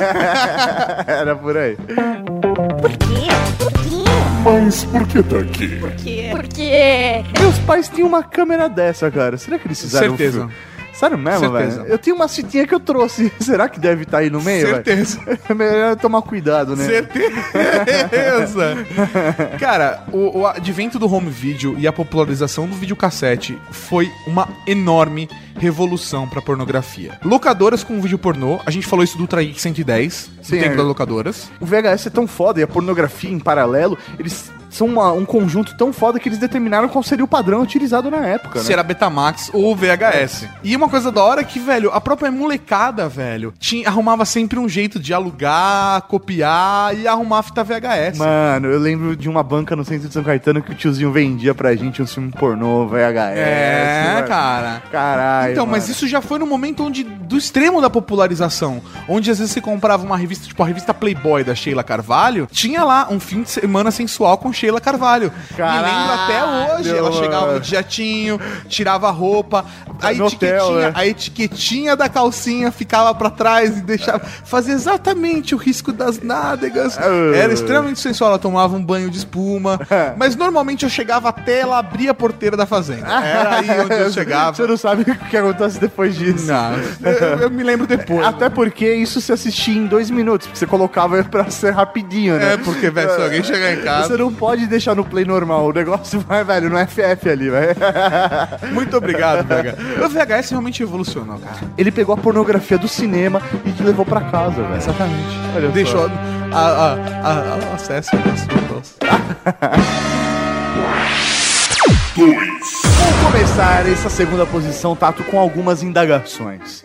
Era por aí. Por quê? Por quê? Mas por que tá aqui? Por quê? Porque. Meus pais tinham uma câmera dessa, cara. Será que eles fizeram Certeza. um filme? Sério mesmo, velho? Eu tenho uma citinha que eu trouxe. Será que deve estar aí no meio? Certeza. É melhor tomar cuidado, né? Certeza! Cara, o, o advento do home video e a popularização do videocassete foi uma enorme revolução pra pornografia. Locadoras com vídeo pornô, a gente falou isso do Ultra Geek 110, Sim, no tempo é. das locadoras. O VHS é tão foda e a pornografia em paralelo, eles são uma- um conjunto tão foda que eles determinaram qual seria o padrão utilizado na época, né? Se era Betamax ou VHS. E uma coisa da hora é que, velho, a própria molecada, velho, tinha, arrumava sempre um jeito de alugar, copiar e arrumar a fita VHS. Mano, eu lembro de uma banca no centro de São Caetano que o tiozinho vendia pra gente um filme pornô, VHS. É, mano. cara. Caralho. Então, mas mano. isso já foi no momento onde do extremo da popularização, onde às vezes você comprava uma revista, tipo a revista Playboy da Sheila Carvalho, tinha lá um fim de semana sensual com Sheila Carvalho. Caralho, Me lembro até hoje, ela chegava no jatinho, tirava a roupa, a No etiquetinha, hotel, né? a etiquetinha da calcinha ficava pra trás e deixava fazia exatamente o risco das nádegas. Ah. Era extremamente sensual, ela tomava um banho de espuma, mas normalmente eu chegava até ela abrir a porteira da fazenda. Era aí onde eu chegava. Você não sabe o que acontece depois disso. Não, eu, eu me lembro depois. Até porque isso se assistia em dois minutos, porque você colocava pra ser rapidinho, né? É, porque, velho, se alguém chegar em casa. Você não pode deixar no play normal, o negócio vai, velho, no FF ali, velho. Muito obrigado, VHS. O VHS realmente evolucionou, cara. Ele pegou a pornografia do cinema e te levou pra casa, velho. Exatamente. Olha Deixou só. a, a, a, a- o acesso às pessoas. Vamos começar essa segunda posição, Tato, com algumas indagações.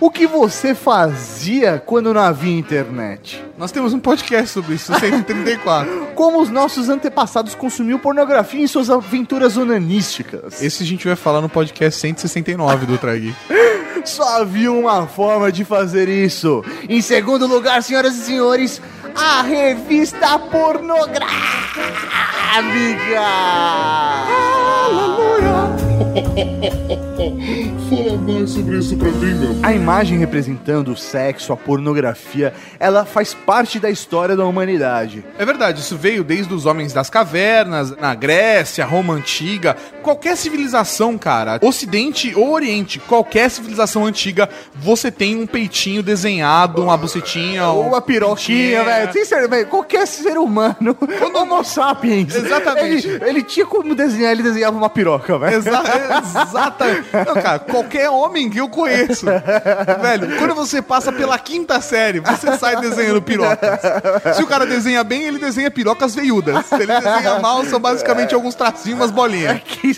O que você fazia quando não havia internet? Nós temos um podcast sobre isso, 134. Como os nossos antepassados consumiam pornografia em suas aventuras onanísticas? Esse a gente vai falar no podcast 169 do Tragui. Só havia uma forma de fazer isso. Em segundo lugar, senhoras e senhores, a revista pornográfica. Fala mais sobre isso pra mim, meu. A imagem representando o sexo, a pornografia, ela faz parte da história da humanidade. É verdade, isso veio desde os homens das cavernas, na Grécia, Roma Antiga, qualquer civilização, cara, Ocidente ou Oriente, qualquer civilização antiga, você tem um peitinho desenhado, uma bucetinha, Ou um- uma piroquinha, velho. Certeza, velho. Qualquer ser humano, homo sapiens. Exatamente. Ele, ele tinha como desenhar, ele desenhava uma piroca, velho. Exa exatamente. Não, cara, qualquer homem que eu conheço. Velho, quando você passa pela quinta série, você sai desenhando pirocas. Se o cara desenha bem, ele desenha pirocas veiudas. Se ele desenha mal, são basicamente alguns tracinhos, umas bolinhas. que,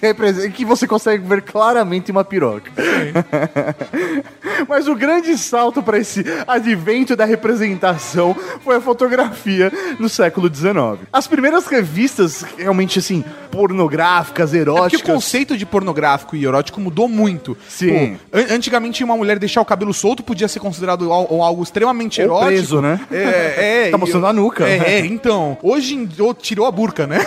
que você consegue ver claramente uma piroca. Mas o grande salto para esse advento da representação foi a fotografia no século XIX. As primeiras revistas, realmente assim, pornográficas, É porque o eróticas. conceito de pornográfico e erótico mudou muito. Sim. Pô, an- antigamente, uma mulher deixar o cabelo solto podia ser considerado al- algo extremamente Ou erótico. preso, né? É, é. Tá mostrando a nuca. É, é, então. Hoje em ou tirou a burca, né?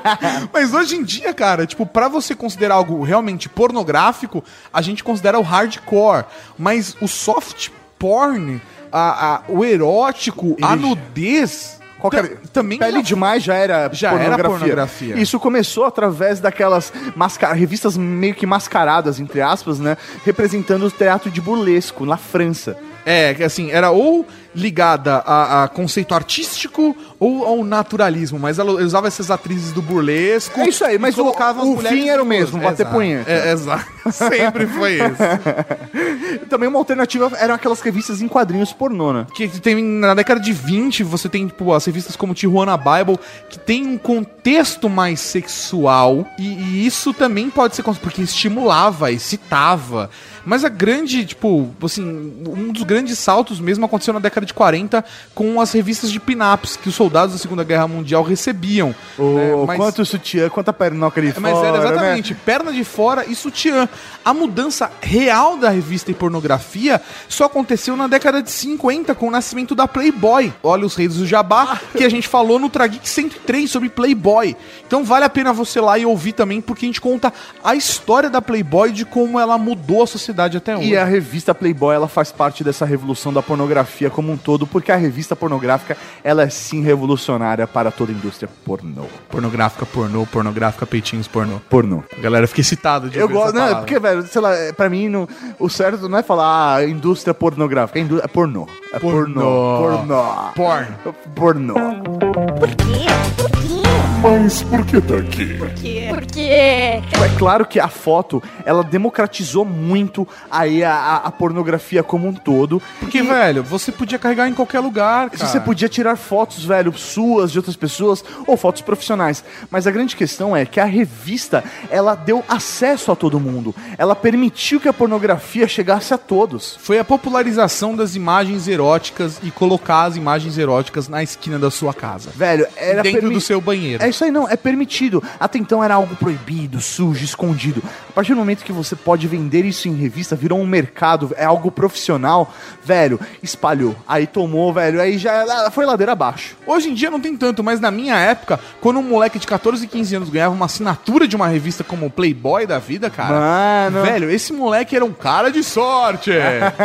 Mas hoje em dia, cara, tipo, pra você considerar algo realmente pornográfico, a gente considera o hardcore. Mas o soft porn, a, a- o erótico, a nudez. Qualquer... ta- também Pele demais já era Já era pornografia. Isso começou através daquelas masca... revistas meio que mascaradas, entre aspas, né? Representando o teatro de burlesco na França. É, que assim, era ou ligada a, a conceito artístico ou ao naturalismo, mas ela usava essas atrizes do burlesco. É isso aí, mas o- colocava o mulheres fim era o mesmo, bater Exato. punheta. É, exato. Sempre foi isso. Também uma alternativa eram aquelas revistas em quadrinhos pornô, né? que tem na década de 20, você tem tipo as revistas como Tijuana Bible, que tem um contexto mais sexual, e, e isso também pode ser porque estimulava, excitava. Mas a grande, tipo, assim, um dos grandes saltos mesmo aconteceu na década de 40 com as revistas de pin-ups que os soldados da Segunda Guerra Mundial recebiam. O né? Mas- quanto sutiã, quanta pernoca de mas fora, era né? exatamente, perna de fora e sutiã. A mudança real da revista e pornografia só aconteceu na década de 50, com o nascimento da Playboy. Olha os reis do Jabá, que a gente falou no Trageek 103 sobre Playboy. Então vale a pena você lá e ouvir também, porque a gente conta a história da Playboy, de como ela mudou a sociedade até hoje. E a revista Playboy, ela faz parte dessa revolução da pornografia como um todo, porque a revista pornográfica, ela é sim revolucionária para toda a indústria pornô. Pornográfica pornô, pornográfica peitinhos pornô. Pornô. A galera fica excitada de Eu gosto, né? palavra. Porque, velho, sei lá, é, pra mim, não- o certo não é falar ah, indústria pornográfica, é, indú- é pornô. É pornô. Pornô. Porn. Pornô. Por quê? Por quê? Mas por que tá aqui? Por quê? Por quê? É claro que a foto, ela democratizou muito aí a, a- a pornografia como um todo. Porque, velho, você podia carregar em qualquer lugar, cara. Você podia tirar fotos, velho, suas, de outras pessoas, ou fotos profissionais. Mas a grande questão é que a revista, ela deu acesso a todo mundo. Ela permitiu que a pornografia chegasse a todos. Foi a popularização das imagens eróticas e colocar as imagens eróticas na esquina da sua casa. Velho, era dentro permi- do seu banheiro. É isso aí, não, é permitido. Até então era algo proibido, sujo, escondido. A partir do momento que você pode vender isso em revista, virou um mercado, é algo profissional, velho, espalhou. Aí tomou, velho, aí já foi ladeira abaixo. Hoje em dia não tem tanto, mas na minha época, quando um moleque de 14, 15 anos ganhava uma assinatura de uma revista como o Playboy da vida, cara. Mano. Velho, esse moleque era um cara de sorte.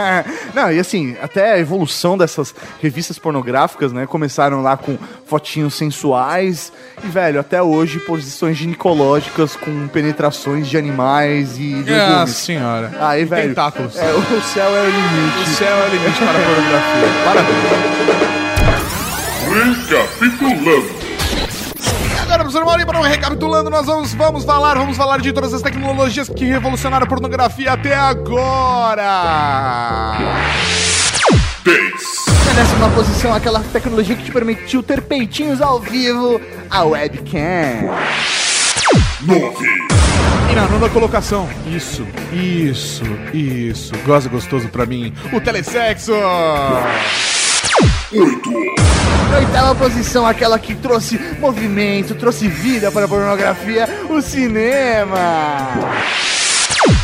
Não, e assim, até a evolução dessas revistas pornográficas, né? Começaram lá com fotinhos sensuais e, velho, até hoje posições ginecológicas com penetrações de animais e Nossa legumes. senhora. Aí, E velho. Tentáculos. É, o céu é o O limite. céu é o limite para a pornografia. Parabéns. Recapitulando. Agora, professor Mauri, para um recapitulando, nós vamos, vamos falar, vamos falar de todas as tecnologias que revolucionaram a pornografia até agora. 10. Na décima posição, aquela tecnologia que te permitiu ter peitinhos ao vivo, a webcam. 9. E na nona colocação, isso, isso, isso, goza gostoso pra mim, o telesexo. 8. Na oitava posição, aquela que trouxe movimento, trouxe vida para a pornografia, o cinema.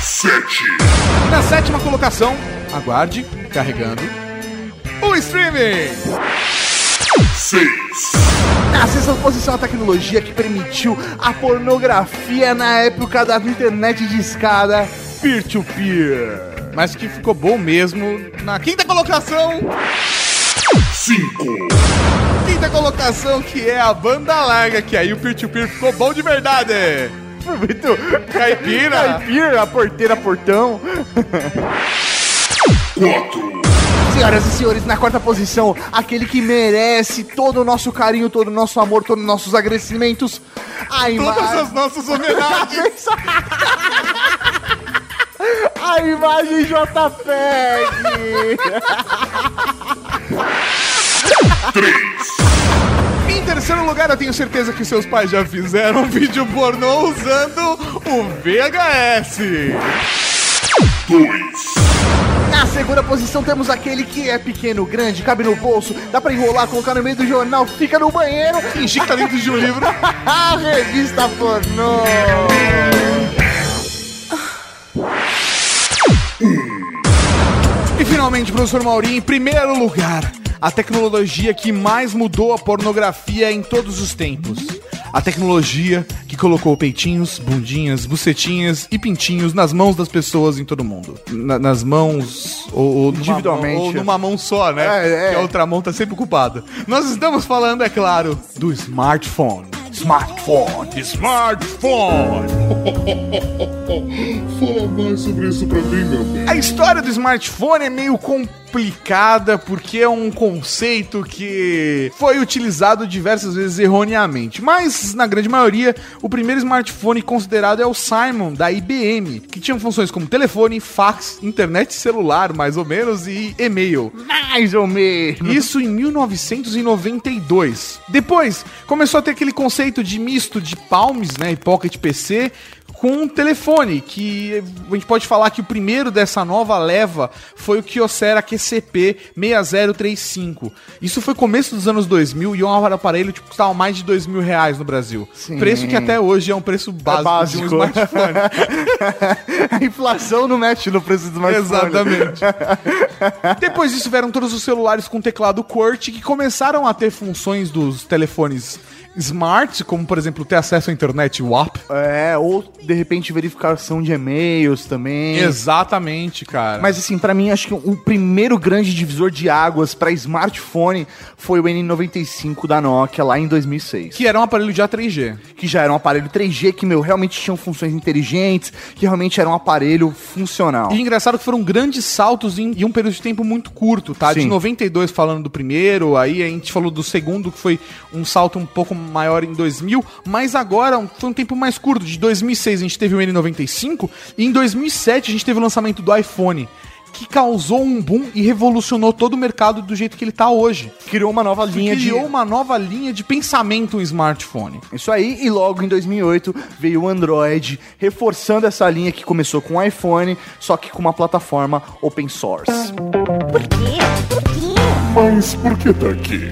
7. E na sétima colocação, aguarde, carregando, streaming. 6. Na sexta posição, a tecnologia que permitiu a pornografia na época da internet de escada, peer-to-peer. Mas que ficou bom mesmo na quinta colocação, 5. quinta colocação que é a banda larga, que aí o peer-to-peer ficou bom de verdade. Muito Caipira. caipira, porteira, portão. 4. Senhoras e senhores, na quarta posição, aquele que merece todo o nosso carinho, todo o nosso amor, todos os nossos agradecimentos. A Todas imagem. as nossas homenagens. A imagem JPEG! Em terceiro lugar, eu tenho certeza que seus pais já fizeram um vídeo pornô usando o VHS. 2. Na segunda posição temos aquele que é pequeno, grande, cabe no bolso, dá pra enrolar, colocar no meio do jornal, fica no banheiro. Fingir que tá dentro de um livro. A revista pornô! E finalmente, professor Mauri, em primeiro lugar, a tecnologia que mais mudou a pornografia em todos os tempos. A tecnologia que colocou peitinhos, bundinhas, bucetinhas e pintinhos nas mãos das pessoas em todo mundo. Na- nas mãos ou, ou numa Individualmente. mão- ou numa mão só, né? É, é. Que a outra mão tá sempre ocupada. Nós estamos falando, é claro, do smartphone. Smartphone. Smartphone. Fala mais sobre isso pra mim, meu bem. A história do smartphone é meio complicada porque é um conceito que foi utilizado diversas vezes erroneamente. Mas, na grande maioria, o primeiro smartphone considerado é o Simon, da IBM, que tinha funções como telefone, fax, internet celular, mais ou menos, e e-mail. Mais ou menos. Isso em 1992. Depois, começou a ter aquele conceito de misto de Palms, né, e Pocket PC com um telefone, que a gente pode falar que o primeiro dessa nova leva foi o Kyocera QCP 6035. Isso foi começo dos anos 2000 e um aparelho tipo, custava mais de dois mil reais no Brasil. Sim. Preço que até hoje é um preço básico, básico. de um smartphone. A inflação não mexe no preço do smartphone. Exatamente. Depois disso vieram todos os celulares com teclado QWERTY que começaram a ter funções dos telefones smart, como por exemplo ter acesso à internet WAP. É, ou de repente verificação de e-mails também. Exatamente, cara. Mas assim, pra mim, acho que o primeiro grande divisor de águas pra smartphone foi o N95 da Nokia lá em 2006. que era um aparelho de A3G. que já era um aparelho 3G, que, meu, realmente tinham funções inteligentes, que realmente era um aparelho funcional. E engraçado que foram grandes saltos em, em um período de tempo muito curto, tá? De Sim. 92 falando do primeiro, aí a gente falou do segundo, que foi um salto um pouco maior em 2000, mas agora foi um tempo mais curto. De 2006 a gente teve o N95 e em 2007 a gente teve o lançamento do iPhone, que causou um boom e revolucionou todo o mercado do jeito que ele tá hoje. Criou uma nova linha de... Criou uma nova linha de pensamento em smartphone. Isso aí, e logo em 2008 veio o Android, reforçando essa linha que começou com o iPhone, só que com uma plataforma open source. Por quê? Por quê? Mas por que tá aqui?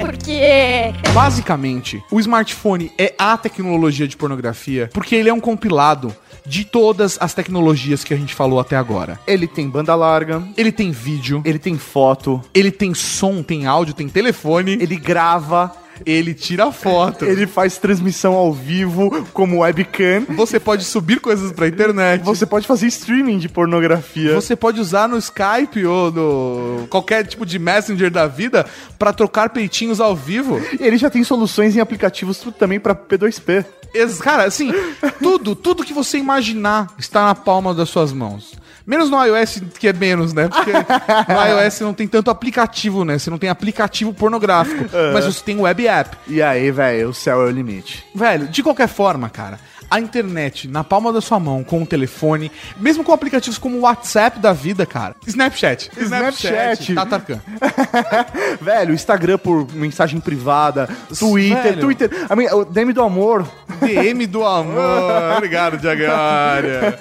Por quê? Basicamente, o smartphone é a tecnologia de pornografia porque ele é um compilado de todas as tecnologias que a gente falou até agora. Ele tem banda larga, Ele tem vídeo, ele tem foto, ele tem som, tem áudio, tem telefone, ele grava, ele tira foto. ele faz transmissão ao vivo como webcam. Você pode subir coisas pra internet. Você pode fazer streaming de pornografia. Você pode usar no Skype ou no qualquer tipo de messenger da vida pra trocar peitinhos ao vivo. E ele já tem soluções em aplicativos também pra P2P. Ex- Cara, assim, tudo, tudo que você imaginar está na palma das suas mãos. Menos no iOS, que é menos, né? Porque no iOS você não tem tanto aplicativo, né? Você não tem aplicativo pornográfico, mas você tem web app. E aí, velho, o céu é o limite. Velho, de qualquer forma, cara, a internet na palma da sua mão, com o telefone, mesmo com aplicativos como o WhatsApp da vida, cara. Snapchat. Snapchat. Tatarkan. velho, Instagram por mensagem privada, Twitter, Velho. Twitter, minha, o DM do amor. DM do amor. Obrigado, Diagária.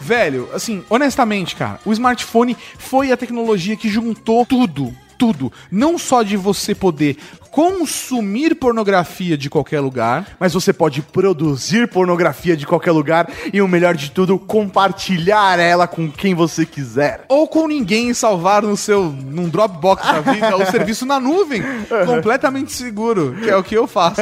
Velho, assim, honestamente, cara, o smartphone foi a tecnologia que juntou tudo. Tudo. Não só de você poder consumir pornografia de qualquer lugar, Mas você pode produzir pornografia de qualquer lugar e o melhor de tudo, compartilhar ela com quem você quiser. ou com ninguém e salvar no seu num Dropbox da vida, ou serviço na nuvem, completamente seguro, que é o que eu faço.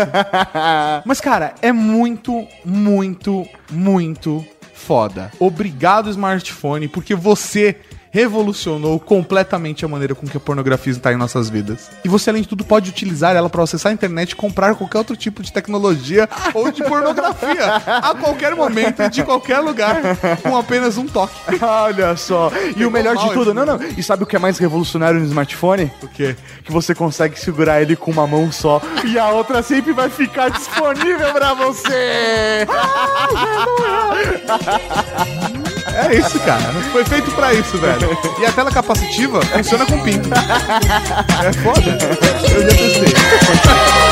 Mas cara, é muito, muito, muito foda. Obrigado smartphone, porque você revolucionou completamente a maneira com que a pornografia está em nossas vidas. E você, além de tudo, pode utilizar ela para acessar a internet e comprar qualquer outro tipo de tecnologia ou de pornografia a qualquer momento, e de qualquer lugar, com apenas um toque. Olha só. E o melhor de tudo, não, não. E sabe o que é mais revolucionário no smartphone? O quê? Que você consegue segurar ele com uma mão só e a outra sempre vai ficar disponível pra você. É isso, cara. Foi feito pra isso, velho. E a tela capacitiva funciona com pinto. É foda. Eu já testei.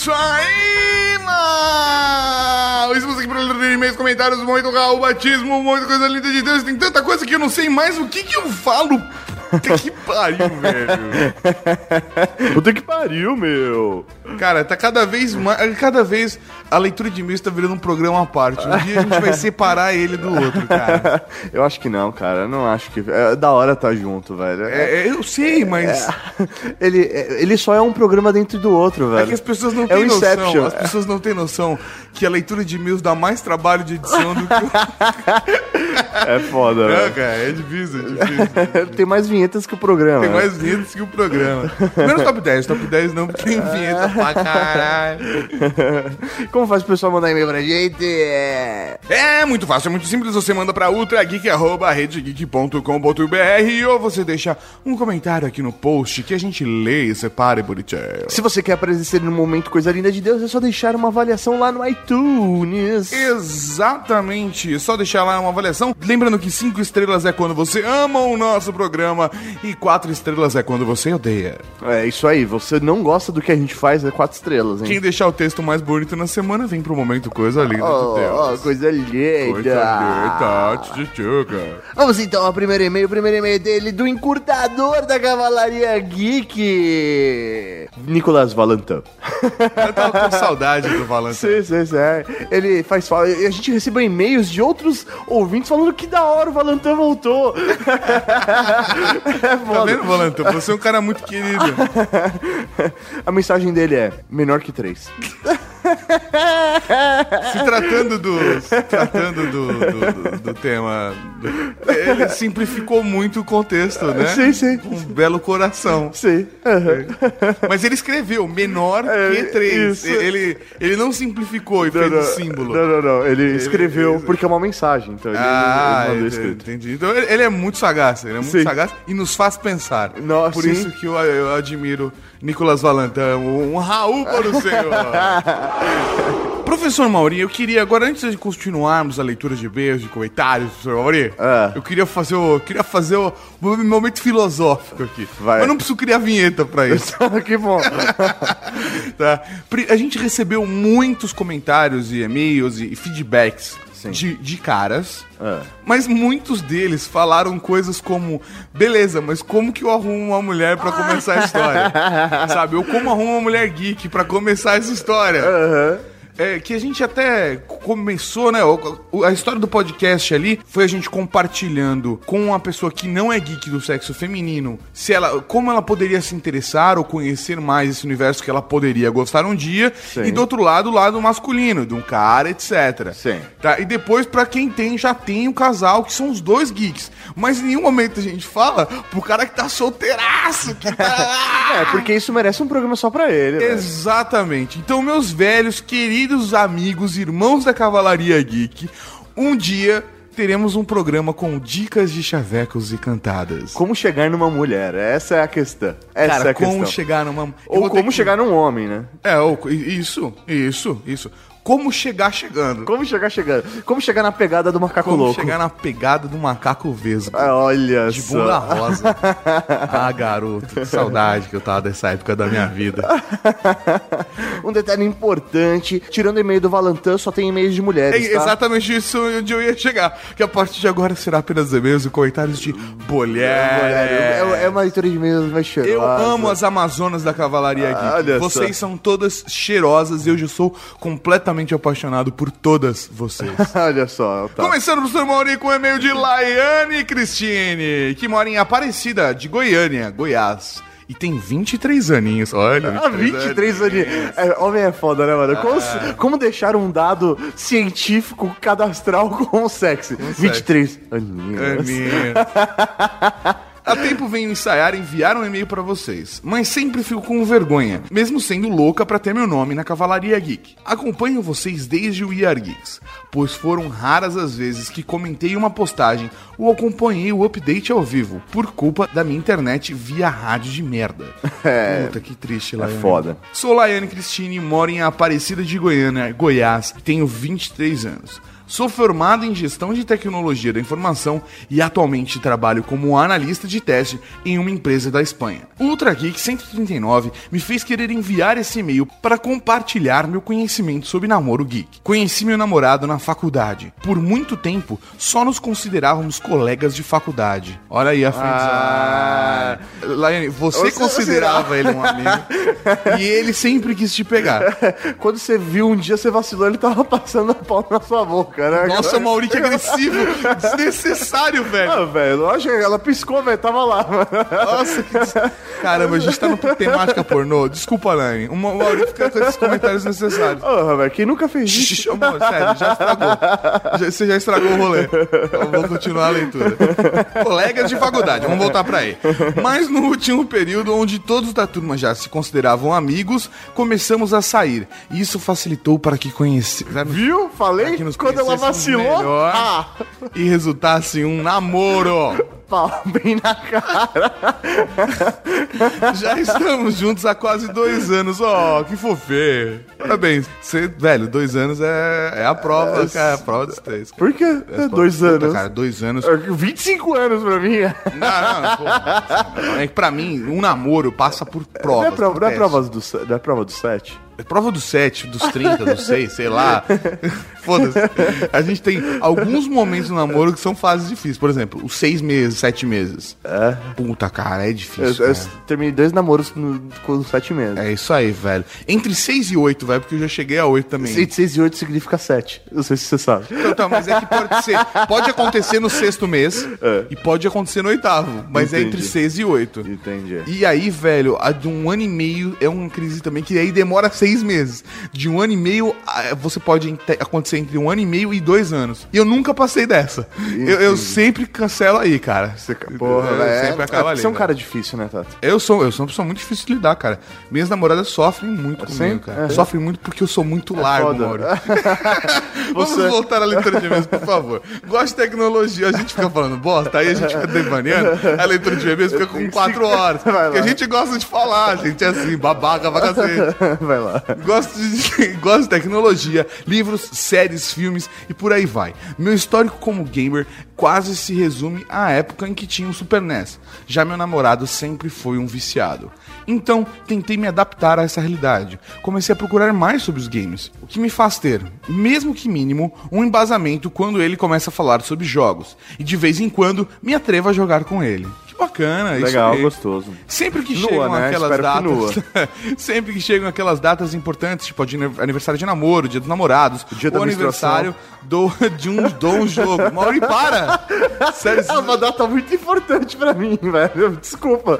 Isso aí, mano! ler e-mails, comentários, muito Raul Batismo, muita coisa linda de Deus. Tem tanta coisa que eu não sei mais o que que eu falo. Puta que pariu, velho. Puta que pariu, meu. Cara, tá cada vez mais. Cada vez a leitura de e-mails tá virando um programa à parte. Um dia a gente vai separar ele do outro, cara. Eu acho que não, cara. Eu não acho que. É da hora tá junto, velho. É, é, eu sei, mas. Ele, é- ele só é um programa dentro do outro, É velho. que as pessoas não É têm o noção. Inception. As pessoas não têm noção que a leitura de e-mails dá mais trabalho de edição do que o. É foda, velho. cara, é difícil, é difícil. Tem mais vinhetas que o programa. Tem mais vinhetas que o programa. Menos top 10. Top 10 não, tem vinheta pra caralho. Como faz o pessoal mandar e-mail pra gente? É... É muito fácil, é muito simples. Você manda pra ultrageek.com.br ou você deixa um comentário aqui no post que a gente lê e separa e bonitinho. Se você quer aparecer no momento Coisa Linda de Deus, é só deixar uma avaliação lá no iTunes. Exatamente, só deixar lá uma avaliação. Lembrando que 5 estrelas é quando você ama o nosso programa e 4 estrelas é quando você odeia. É isso aí, você não gosta do que a gente faz, é quatro estrelas, hein? Quem deixar o texto mais bonito na semana vem pro momento Coisa Linda Oh, de oh, Deus. coisa linda. Coisa linda, tchutchuca. Vamos então ao primeiro e-mail. O primeiro e-mail dele do encurtador da Cavalaria Geek, Nicolas Valentin. Eu tava com saudade do Valentino. Sim, sim, sim. Ele faz fala. e A gente recebeu e-mails de outros ouvintes falando que da hora o Valentin voltou. é Tá vendo, Valentino? Você é um cara muito querido. A mensagem dele é menor que três. Se tratando do. Se tratando do, do, do- do tema. ele simplificou muito o contexto, né? Sim, sim. Um belo coração. Sim. aham. Mas ele escreveu menor É, que 3. isso. Ele, ele não simplificou e fez o símbolo. Não, não, não. Ele escreveu ele- porque é uma mensagem. Então ele, Ah, ele mandou entendi, escrito. entendi. Então ele, ele é muito sagaz, ele é muito Sim. sagaz e nos faz pensar. Nossa, Por sim. isso que eu, eu admiro Nicolas Valentin, um Raul para o senhor. Professor Mauri, eu queria, agora antes de continuarmos a leitura de e-mails, de comentários, professor Mauri, Ah. eu queria fazer o. eu queria fazer o, o momento filosófico aqui. Vai. Mas não preciso criar vinheta pra isso. que bom. tá? A gente recebeu muitos comentários e e-mails e feedbacks de, de caras, É. mas muitos deles falaram coisas como: beleza, mas como que eu arrumo uma mulher pra começar a história? Sabe? Ou como arrumo uma mulher geek pra começar essa história? É, que a gente até começou, né? A história do podcast ali foi a gente compartilhando com uma pessoa que não é geek do sexo feminino, se ela, como ela poderia se interessar ou conhecer mais esse universo que ela poderia gostar um dia, Sim. e do outro lado, o lado masculino, de um cara, etc. Sim. Tá? E depois, pra quem tem, já tem o casal, que são os dois geeks. Mas em nenhum momento a gente fala pro cara que tá solteiraço, que tá. É, porque isso merece um programa só pra ele. velho. Exatamente. Então, meus velhos, queridos amigos, irmãos da Cavalaria Geek, um dia teremos um programa com dicas de chavecos e cantadas. Como chegar numa mulher? Essa é a questão. Essa Cara, é a como questão. chegar numa. Eu Ou como que- chegar num homem, né? É, ou- isso, isso, isso. Como chegar chegando. Como chegar chegando? Como chegar na pegada do macaco Como louco? chegar na pegada do macaco vesgo. Ah, olha De só. bunda rosa. ah, garoto, que saudade que eu tava dessa época da minha vida. Um detalhe importante, tirando o e-mail do Valentin, só tem e-mails de É mulheres, tá? exatamente isso onde eu ia chegar. Que a partir de agora será apenas e-mails e comentários de mulher. É, é uma leitura de e-mails mais cheirosa. Eu amo as Amazonas da Cavalaria. Ah, olha vocês só. são todas cheirosas e eu já sou completamente apaixonado por todas vocês. Olha só, tá. Começando, professor Mauri, com o e-mail de Laiane Cristine, que mora em Aparecida, de Goiânia, Goiás. E tem 23 aninhos. Olha, Ah, 23 anos. É, homem é foda, né, mano? Como, Ah. como deixar um dado científico cadastral com sexy? 23 aninhos. Aninho. Há tempo venho ensaiar e enviar um e-mail pra vocês, mas sempre fico com vergonha, mesmo sendo louca pra ter meu nome na Cavalaria Geek. Acompanho vocês desde o IR Geeks, pois foram raras as vezes que comentei uma postagem ou acompanhei o update ao vivo, por culpa da minha internet via rádio de merda. É. Puta, que triste, Laiane. foda. Sou Laiane Cristine, moro em Aparecida de Goiânia, Goiás, e tenho 23 anos. Sou formado em gestão de tecnologia da informação e atualmente trabalho como analista de teste em uma empresa da Espanha. O Ultra Geek 139 me fez querer enviar esse e-mail para compartilhar meu conhecimento sobre namoro geek. Conheci meu namorado na faculdade. Por muito tempo, só nos considerávamos colegas de faculdade. Olha aí a Ah. friendzone. Laiane, você Você considerava ele um amigo e ele sempre quis te pegar. Quando você viu um dia, você vacilou, ele tava passando a pau na sua boca, né? Nossa, Mauri, que agressivo. Desnecessário, velho. Ah, velho, lógico, ela piscou, velho, tava lá, mano. Nossa, que... Caramba, a gente tá no temática pornô. Desculpa, Lani. O Ma- o Mauri fica com esses comentários necessários. Porra, velho, quem nunca fez isso? Amor, sério, já estragou. Já- você já estragou o rolê. Eu vou continuar a leitura. Colegas de faculdade, vamos voltar pra aí. Mas no último período, onde todos da turma já se consideravam amigos, começamos a sair. E isso facilitou para que conhecêssemos. Viu? Falei? Quando ela conhecêssemos vacilou, ah, E resultasse um namoro. Pau bem na cara. Já estamos juntos há quase dois anos. Ó, que fofê. Parabéns. Você, velho, dois anos é, é a prova, cara. É a prova dos três. Por quê? É, dois Puta, anos. Cara, dois anos. É, 25 anos pra mim. Não, não, pô. É que pra mim, um namoro passa por provas. Não é prova, não é testes. prova do, não é prova do 7? É prova dos 7, dos 30, dos 6, sei lá. Foda-se. A gente tem alguns momentos no namoro que são fases difíceis. Por exemplo, os 6 meses, 7 meses. É. Puta, cara, é Eu, difícil. eu cara. terminei dois namoros no, com 7 meses. É isso aí, velho. Entre 6 e 8, velho, porque eu já cheguei a 8 também. 6, 6 e 8 significa 7. Não sei se você sabe. Então, tá, mas é que pode ser. Pode acontecer no sexto mês É. e pode acontecer no oitavo. Mas é Entendi. entre 6 e 8. Entendi. E aí, velho, a de um ano e meio é uma crise também, que aí demora seis meses. De um ano e meio, você pode acontecer entre um ano e meio e dois anos. E eu nunca passei dessa. Eu, eu sempre cancelo aí, cara. Você, porra, eu velho. sempre acabo é, ali. Você é um velho. cara difícil, né, Tato? Eu sou, eu sou uma pessoa muito difícil de lidar, cara. Minhas namoradas sofrem muito comigo, cara. É. Sofrem muito porque eu sou muito largo, foda. Mauro. Vamos Você- voltar à leitura de e-mails, por favor. Gosto de tecnologia, a gente fica falando bosta, aí a gente fica devaneando, a leitura de e-mails fica com quatro horas. Vai Porque a gente gosta de falar, a gente é assim, babaca pra cacete. Vai lá. Gosto de, gosto de tecnologia, livros, séries, filmes e por aí vai. Meu histórico como gamer quase se resume à época em que tinha o Super NES. Já meu namorado sempre foi um viciado. Então, tentei me adaptar a essa realidade. Comecei a procurar mais sobre os games, o que me faz ter, mesmo que mínimo, um embasamento quando ele começa a falar sobre jogos. E de vez em quando me atrevo a jogar com ele. Bacana, isso Legal, aí. gostoso. Sempre que Nua, chegam né? aquelas Espero que datas. sempre que chegam aquelas datas importantes, tipo de aniversário de namoro, dia dos namorados, Dia da o aniversário do, de um, de um jogo. Mauri, para! Sério, É uma data muito importante pra mim, velho. Desculpa.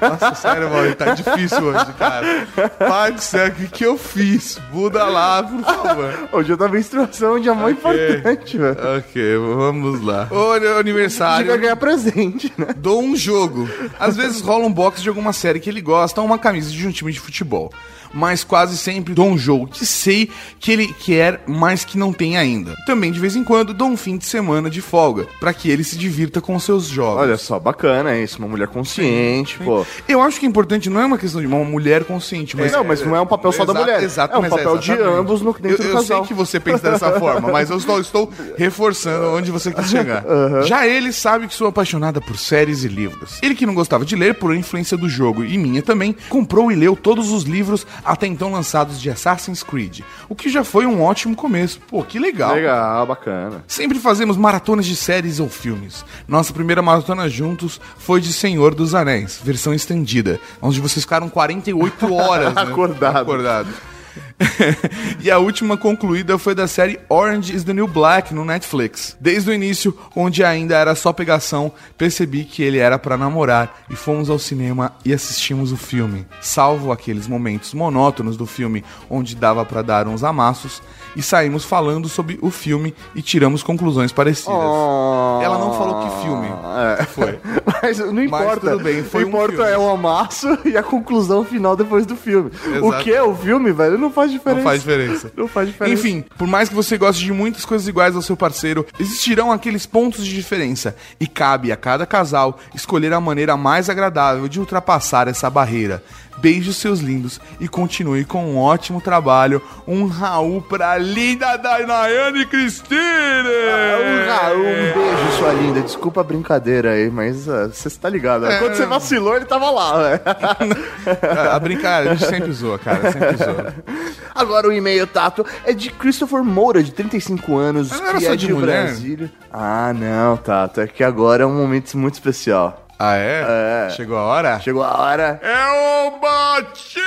nossa, sério, Mauri, tá difícil hoje, cara. Pai do céu, o que, que eu fiz? Muda lá, por favor. Hoje eu da menstruação é um dia muito importante, velho. Ok, vamos lá. O A gente vai aniversário. ganhar presente, né? dou jogo. Às vezes rola um box de alguma série que ele gosta ou uma camisa de um time de futebol. Mas quase sempre dou um jogo que sei que ele quer, mas que não tem ainda. Também de vez em quando dou um fim de semana de folga, pra que ele se divirta com seus jogos. Olha só, bacana isso. Uma mulher consciente, pô. Eu acho que é importante, não é uma questão de uma mulher consciente, mas. não, mas não é um papel só da mulher. Exato, É um papel de exatamente. ambos no- dentro eu, do eu casal. sei que você pensa dessa forma, mas eu estou, estou reforçando onde você quis chegar. Já ele sabe que sou apaixonada por séries e livros. Ele que não gostava de ler por influência do jogo e minha também, comprou e leu todos os livros até então lançados de Assassin's Creed, o que já foi um ótimo começo. Pô, que legal. Legal, bacana. Sempre fazemos maratonas de séries ou filmes. Nossa primeira maratona juntos foi de Senhor dos Anéis, versão estendida, onde vocês ficaram 48 horas né? Acordado. Acordado. e a última concluída foi da série Orange is the New Black no Netflix. Desde o início, onde ainda era só pegação, percebi que ele era pra namorar e fomos ao cinema e assistimos o filme. Salvo aqueles momentos monótonos do filme onde dava pra dar uns amassos e saímos falando sobre o filme e tiramos conclusões parecidas. Ela não falou que filme É. foi. Mas não importa. tudo bem, foi o um importa filme. é o amasso e a conclusão final depois do filme. O Exato. que é o filme, velho, não faz diferença. Não faz diferença. Não faz diferença. Enfim, por mais que você goste de muitas coisas iguais ao seu parceiro, existirão aqueles pontos de diferença e cabe a cada casal escolher a maneira mais agradável de ultrapassar essa barreira. Beijos seus lindos e continue com um ótimo trabalho. Um Raul pra linda Dainayane Cristine! Um, Raul, um beijo, sua linda. Desculpa a brincadeira aí, mas ah, você tá ligado. né? Quando você vacilou, ele tava lá, velho. a brincadeira, a gente sempre zoa, cara, sempre zoa. Agora o e-mail, Tato, é de Christopher Moura, de 35 anos, que é de de? Brasília. Ah, não, Tato, é que agora é um momento muito especial. Ah, é? É. Chegou a hora? Chegou a hora. É o batismo!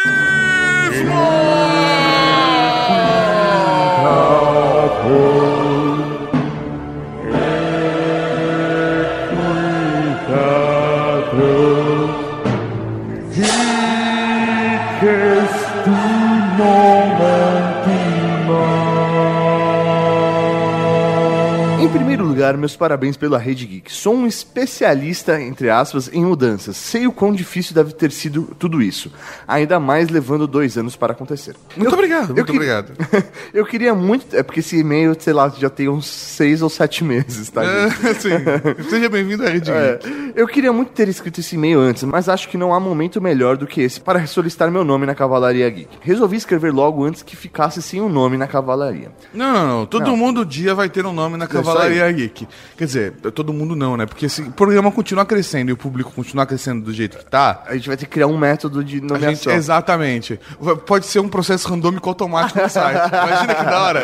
Lugar, meus parabéns pela Rede Geek. Sou um especialista, entre aspas, em mudanças. Sei o quão difícil deve ter sido tudo isso. Ainda mais levando dois anos para acontecer. Muito obrigado, muito que- obrigado. eu queria muito. É porque esse e-mail, sei lá, já tem uns seis ou sete meses, tá? É, sim. Seja bem-vindo à Rede É, Geek. eu queria muito ter escrito esse e-mail antes, mas acho que não há momento melhor do que esse para solicitar meu nome na Cavalaria Geek. Resolvi escrever logo antes que ficasse sem um nome na Cavalaria. Não, não, não. Todo Não. mundo dia vai ter um nome na isso Cavalaria Geek. Quer dizer, todo mundo não, né? Porque se o programa continuar crescendo e o público continuar crescendo do jeito que tá, A gente vai ter que criar um método de a gente, nomeação. exatamente. Pode ser um processo randômico automático no site. Imagina que da hora.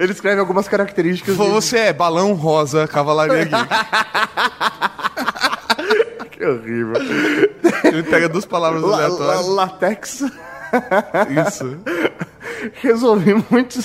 Ele escreve algumas características. de- Você é balão rosa, Cavalaria Geek. Que horrível. Ele pega duas palavras La- la- aleatórias. latex. Isso. Resolvi muito.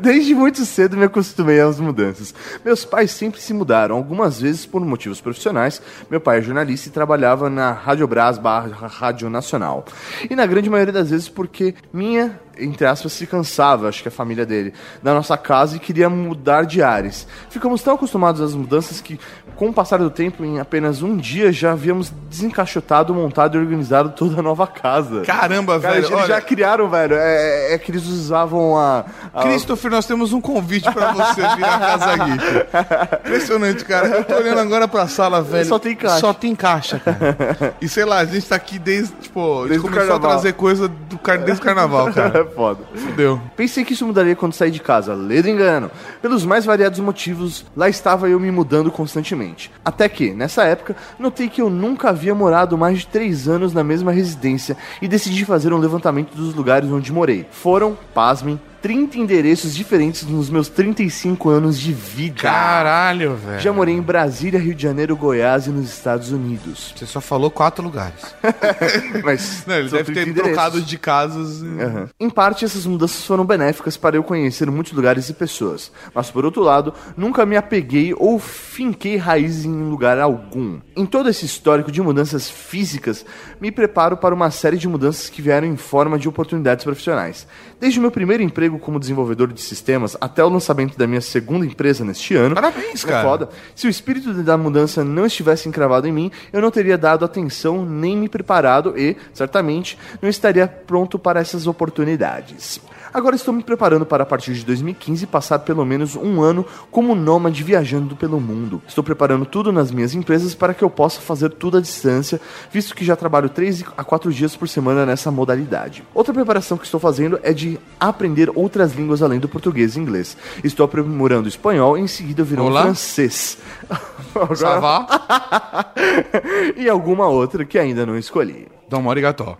Desde muito cedo me acostumei às mudanças. Meus pais sempre se mudaram, algumas vezes por motivos profissionais. Meu pai é jornalista e trabalhava na Rádio Brás barra Rádio Nacional. E na grande maioria das vezes porque minha, entre aspas, se cansava, acho que a família dele, da nossa casa e queria mudar de ares. Ficamos tão acostumados às mudanças que, com o passar do tempo, em apenas um dia já havíamos desencaixotado, montado e organizado toda a nova casa. Caramba, Cara, velho. eles olha, já criaram, velho. É, é que eles usavam a. a- Christopher, nós temos um convite pra você vir à Casa Geek. Impressionante, cara. Eu tô olhando agora pra sala, velho. Só tem caixa. Só tem caixa, cara. E sei lá, a gente tá aqui desde, tipo, a gente Desde começou a trazer coisa do car... desde o carnaval, É foda. Fudeu. Pensei que isso mudaria quando saí de casa. Ledo engano. Pelos mais variados motivos, lá estava eu me mudando constantemente. Até que, nessa época, notei que eu nunca havia morado mais de três anos na mesma residência e decidi fazer um levantamento dos lugares onde morei. Foram, pasmem, 30 endereços diferentes nos meus 35 anos de vida. Caralho, velho. Já morei em Brasília, Rio de Janeiro, Goiás e nos Estados Unidos. Você só falou quatro lugares. Mas Não, ele deve 30 ter endereços. trocado de casas. e- Aham. Em parte, essas mudanças foram benéficas para eu conhecer muitos lugares e pessoas. Mas, por outro lado, nunca me apeguei ou finquei raízes em lugar algum. Em todo esse histórico de mudanças físicas, me preparo para uma série de mudanças que vieram em forma de oportunidades profissionais. Desde o meu primeiro emprego como desenvolvedor de sistemas até o lançamento da minha segunda empresa neste ano. Parabéns, É cara. foda. Se o espírito da mudança não estivesse encravado em mim, eu não teria dado atenção nem me preparado e, certamente, não estaria pronto para essas oportunidades. Agora estou me preparando para, a partir de 2015, passar pelo menos um ano como nômade viajando pelo mundo. Estou preparando tudo nas minhas empresas para que eu possa fazer tudo à distância, visto que já trabalho 3 a 4 dias por semana nessa modalidade. Outra preparação que estou fazendo é de aprender outras línguas além do português e inglês. Estou aprimorando espanhol e em seguida virou Olá. francês. Agora- e alguma outra que ainda não escolhi. Dá uma arigató.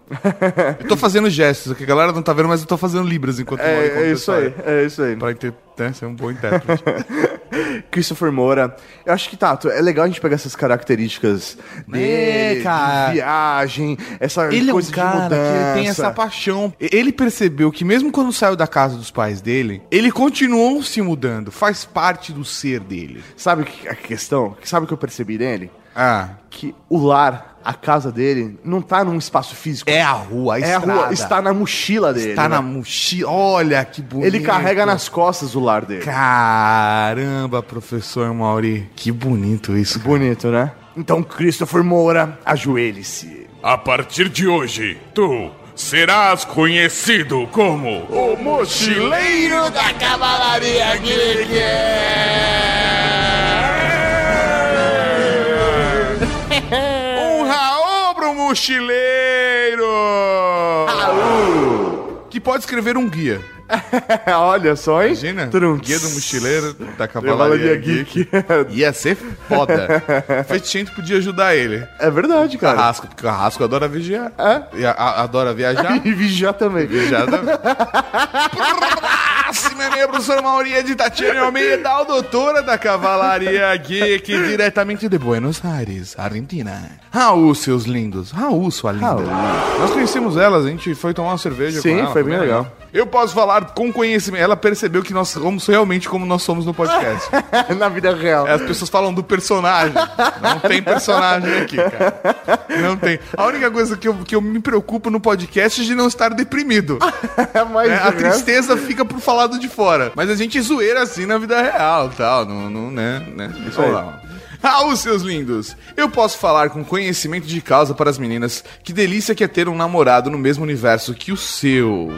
Eu tô fazendo gestos aqui, a galera não tá vendo, mas eu tô fazendo libras enquanto É, a é isso aí, é isso aí. Pra ter, né, ser um bom intérprete. Christopher Moura. Eu acho que, Tato, é legal a gente pegar essas características dele, cara. de viagem, essa Ele é um coisa de cara que ele tem mudança. essa paixão. Ele percebeu que mesmo quando saiu da casa dos pais dele, ele continuou se mudando. Faz parte do ser dele. Sabe a questão? Sabe o que eu percebi nele? Ah, Que o lar, a casa dele, não tá num espaço físico. é a rua, a É a estrada. rua, está na mochila dele. Está né? na mochila. Olha que bonito. Ele carrega nas costas o lar dele. Caramba, professor Mauri. Que bonito isso. cara. Bonito, né? Então, Christopher Moura, ajoelhe-se. A partir de hoje, tu serás conhecido como o mochileiro da Cavalaria Geek. Mochileiro! Que pode escrever um guia. Olha só, hein? Imagina, Trum. guia do mochileiro da Cavalaria Geek. Ia ser foda. Fetichento podia ajudar ele. É verdade, cara. Carrasco, porque Carrasco adora vigiar. É? E a- a- adora viajar. E vigiar também. viajar também. Próxima e-mail, professor Mauria de Tatiana Almeida, a doutora da Cavalaria Geek, diretamente de Buenos Aires, Argentina. Raul, seus lindos. Raul, sua linda. Raul. Nós conhecemos elas, a gente foi tomar uma cerveja Sim, com ela. foi bem legal. Eu posso falar com conhecimento. Ela percebeu que nós somos realmente como nós somos no podcast. Na vida real. As pessoas falam do personagem. Não tem personagem aqui, cara. Não tem. A única coisa que eu, que eu me preocupo no podcast é de não estar deprimido. Mas né? A resto- tristeza fica pro falado de fora. Mas a gente zoeira assim na vida real tal. Não, não, né? né? Isso aí. lá. Raul, seus lindos! Eu posso falar com conhecimento de causa para as meninas que delícia que é ter um namorado no mesmo universo que o seu.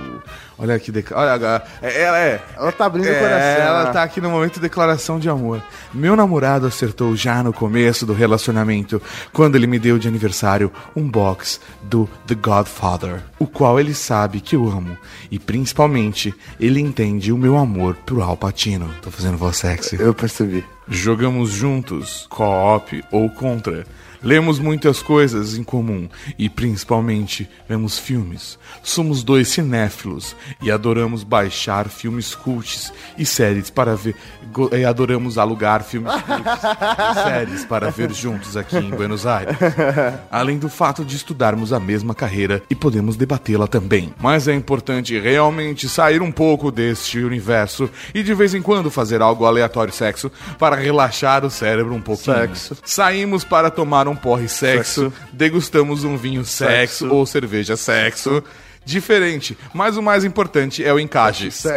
Olha que deca... Olha, é- ela é. Ela tá abrindo o É, coração. Ela tá aqui no momento de declaração de amor. Meu namorado acertou já no começo do relacionamento, quando ele me deu de aniversário um box do The Godfather, o qual ele sabe que eu amo. E principalmente, ele entende o meu amor pro Al Pacino. Tô fazendo voz sexy. Eu percebi. Jogamos juntos, co-op ou contra. Lemos muitas coisas em comum e, principalmente, vemos filmes. Somos dois cinéfilos e adoramos baixar filmes cults e séries para ver. E adoramos alugar filmes cults e séries para ver juntos aqui em Buenos Aires. Além do fato de estudarmos a mesma carreira e podemos debatê-la também. Mas é importante realmente sair um pouco deste universo e de vez em quando fazer algo aleatório sexo para relaxar o cérebro um pouquinho. Sexo. Saímos para tomar um porre sexo, Sexo. degustamos um vinho sexo, Sexo. ou cerveja sexo. Diferente, mas o mais importante é o encaixe. Sexo.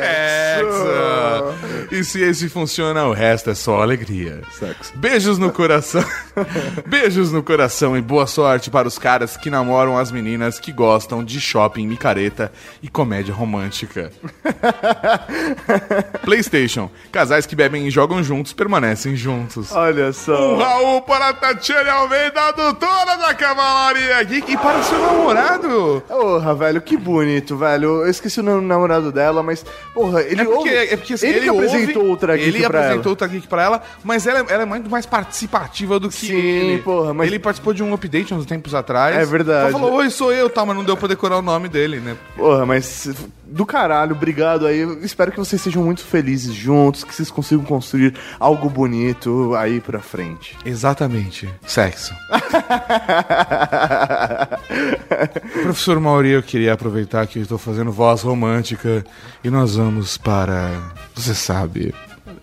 E se esse funciona, o resto é só alegria. Sexo. Beijos no coração. Beijos no coração e boa sorte para os caras que namoram as meninas que gostam de shopping micareta e comédia romântica. PlayStation. Casais que bebem e jogam juntos permanecem juntos. Olha Um só. Raul para a Tatiana Almeida, a doutora da Cavalaria Geek. E para o seu namorado. Porra, velho, que bonito, velho. Eu esqueci o nome do namorado dela, mas, porra, ele É porque, ouve- é porque assim, ele, ele, ouve, apresentou outra geek Ele pra apresentou ela. outra geek pra ela, mas ela, ela é muito mais participativa do que Sim, ele. porra, mas- Ele participou de um update uns tempos atrás. É verdade. Só falou, oi, sou eu, tá, mas não deu pra decorar o nome dele, né? Porra, mas do caralho, obrigado aí. Espero que vocês sejam muito felizes juntos, que vocês consigam construir algo bonito aí pra frente. Exatamente. Sexo. Professor Mauri, eu queria aproveitar que eu estou fazendo voz romântica e nós vamos para. Você sabe.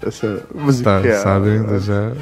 Essa música. Tá sabendo já?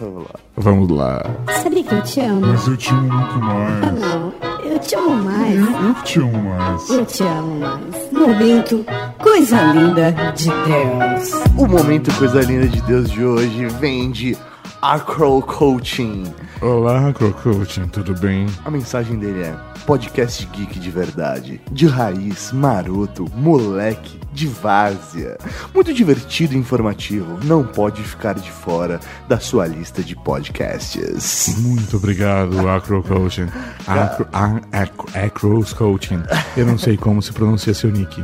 Vamos lá. Vamos lá. Sabia que eu te amo? Mas eu te amo muito mais. Não, eu te amo mais. Eu que te amo mais. Eu te amo mais. Momento, coisa linda de Deus. O momento coisa linda de Deus de hoje vem de Acro Coaching. Olá, Cocoaching, tudo bem? A mensagem dele é: podcast geek de verdade, de raiz, maroto, moleque, de várzea. Muito divertido e informativo, não pode ficar de fora da sua lista de podcasts. Muito obrigado, Acro Coaching. Acro, acro, Acros Coaching. Eu não sei como se pronuncia seu nick.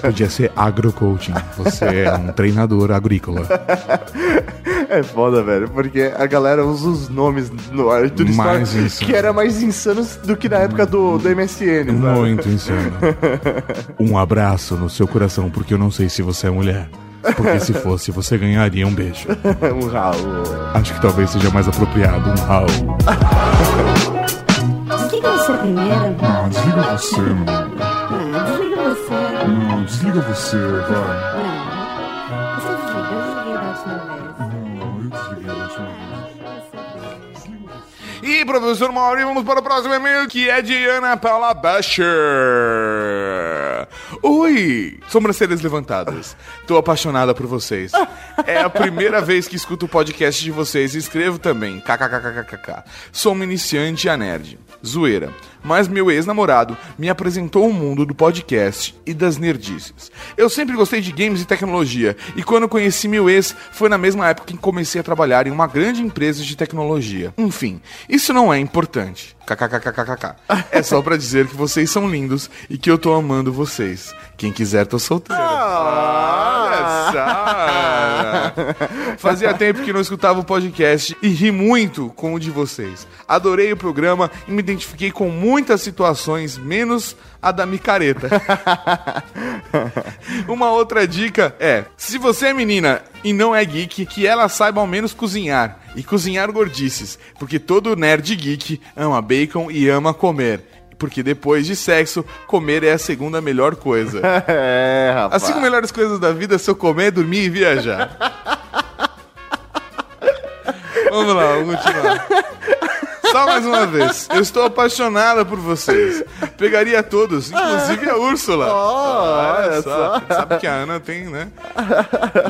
Podia ser Agro Coaching. Você é um treinador agrícola. É foda, velho, porque a galera usa os nomes no Arthur Mais Story insano. que era mais insanos do que na época do, do MSN, sabe? Muito insano. Um abraço no seu coração, porque eu não sei se você é mulher. Porque se fosse, você ganharia um beijo. um Raul. Acho que talvez seja mais apropriado um Raul. Desliga você primeiro. Ah, desliga você, mano. Não, desliga você. Não, desliga você, vai. E, professor Mauri, vamos para o próximo e-mail, que é de Ana Paula Basher. Oi! Sobrancelhas levantadas. Tô apaixonada por vocês. É a primeira vez que escuto o podcast de vocês e escrevo também. KKKKKK. Sou uma iniciante a nerd. Zoeira. Mas meu ex-namorado me apresentou o mundo do podcast e das nerdices. Eu sempre gostei de games e tecnologia, e quando conheci meu ex, foi na mesma época que comecei a trabalhar em uma grande empresa de tecnologia. Enfim, isso não é importante. KKKKKK. É só pra dizer que vocês são lindos e que eu tô amando vocês. Quem quiser tô solteiro. Ah. Olha só. Fazia tempo que não escutava o podcast e ri muito com o de vocês. Adorei o programa e me identifiquei com muitas situações, menos a da micareta. Uma outra dica é: se você é menina e não é geek, que ela saiba ao menos cozinhar. E cozinhar gordices, porque todo nerd geek ama bacon e ama comer. Porque depois de sexo, comer é a segunda melhor coisa. É, rapaz. As cinco melhores coisas da vida são comer, dormir e viajar. Vamos lá, vamos continuar. Só mais uma vez. Eu estou apaixonada por vocês. Pegaria todos, inclusive a Úrsula. Olha só. Sabe que a Ana tem, né?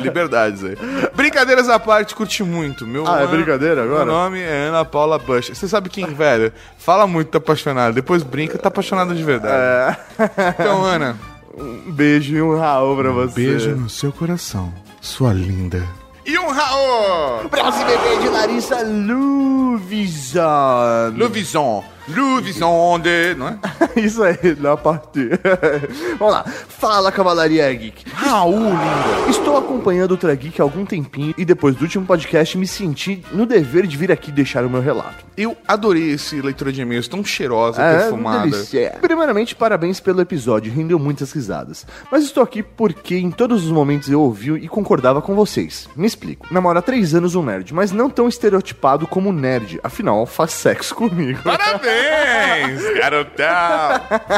Liberdades aí. Brincadeiras à parte, curti muito. Meu Ah, é ano- brincadeira agora? Meu nome é Ana Paula Bush. Você sabe quem, velho? Fala muito, tá apaixonado. Depois brinca, tá apaixonado de verdade. Então, Ana, Um beijo e um Raul pra você. no seu coração, sua linda. E um Raul! Próximo bebê de Larissa Luvison. Luvison. Luvison de... Não é? Isso aí, na parte. Vamos lá. Fala, Cavalaria Geek. Raul, linda. Estou acompanhando o Ultra Geek há algum tempinho e depois do último podcast me senti no dever de vir aqui deixar o meu relato. Eu adorei esse leitura de e-mails tão cheirosa, É, perfumada. delícia. Primeiramente, parabéns pelo episódio, rendeu muitas risadas. Mas estou aqui porque em todos os momentos eu ouvi e concordava com vocês. Me explico. Namoro há três anos um nerd, mas não tão estereotipado como nerd. Afinal, faz sexo comigo. Parabéns, garotão.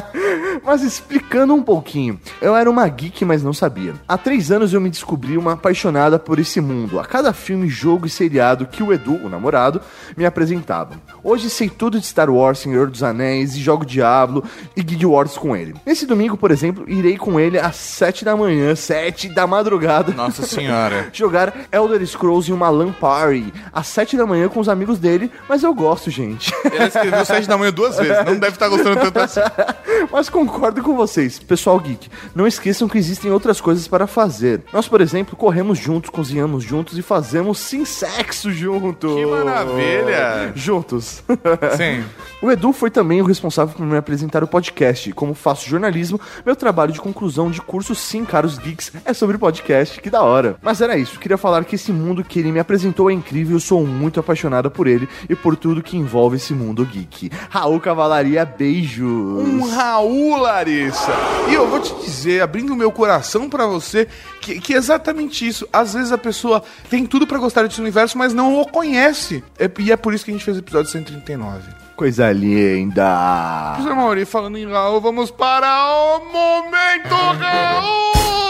Mas explicando um pouquinho, eu era uma geek, mas não sabia. Há três anos eu me descobri uma apaixonada por esse mundo. A cada filme, jogo e seriado que o Edu, o namorado, me apresentava. Hoje sei tudo de Star Wars, Senhor dos Anéis e jogo Diablo e Guild Wars com ele. Nesse domingo, por exemplo, irei com ele às sete da manhã, sete da madrugada. Nossa senhora. Jogar Elder Scrolls em uma LAN party às sete da manhã com os amigos dele, mas eu gosto, gente. Ela escreveu sete da manhã duas vezes. Não deve estar gostando tanto assim. Mas concordo com vocês, pessoal geek. Não esqueçam que existem outras coisas para fazer. Nós, por exemplo, corremos juntos, cozinhamos juntos e fazemos sim sexo juntos. Que maravilha! Juntos. Sim. O Edu foi também o responsável por me apresentar o podcast. Como faço jornalismo, meu trabalho de conclusão de curso Sim, Caros Geeks é sobre podcast, que da hora. Mas era isso, queria falar que esse mundo que ele me apresentou é incrível, eu sou muito apaixonada por ele e por tudo que envolve esse mundo geek. Raul Cavalaria, beijos. Um Raul, Larissa. E eu vou te dizer, abrindo o meu coração pra você, que, que é exatamente isso. Às vezes a pessoa tem tudo pra gostar desse universo, mas não o conhece. É- e é por isso que a gente fez o episódio 139. Coisa linda. José Mauri, falando em Raul, vamos para o Momento Raul!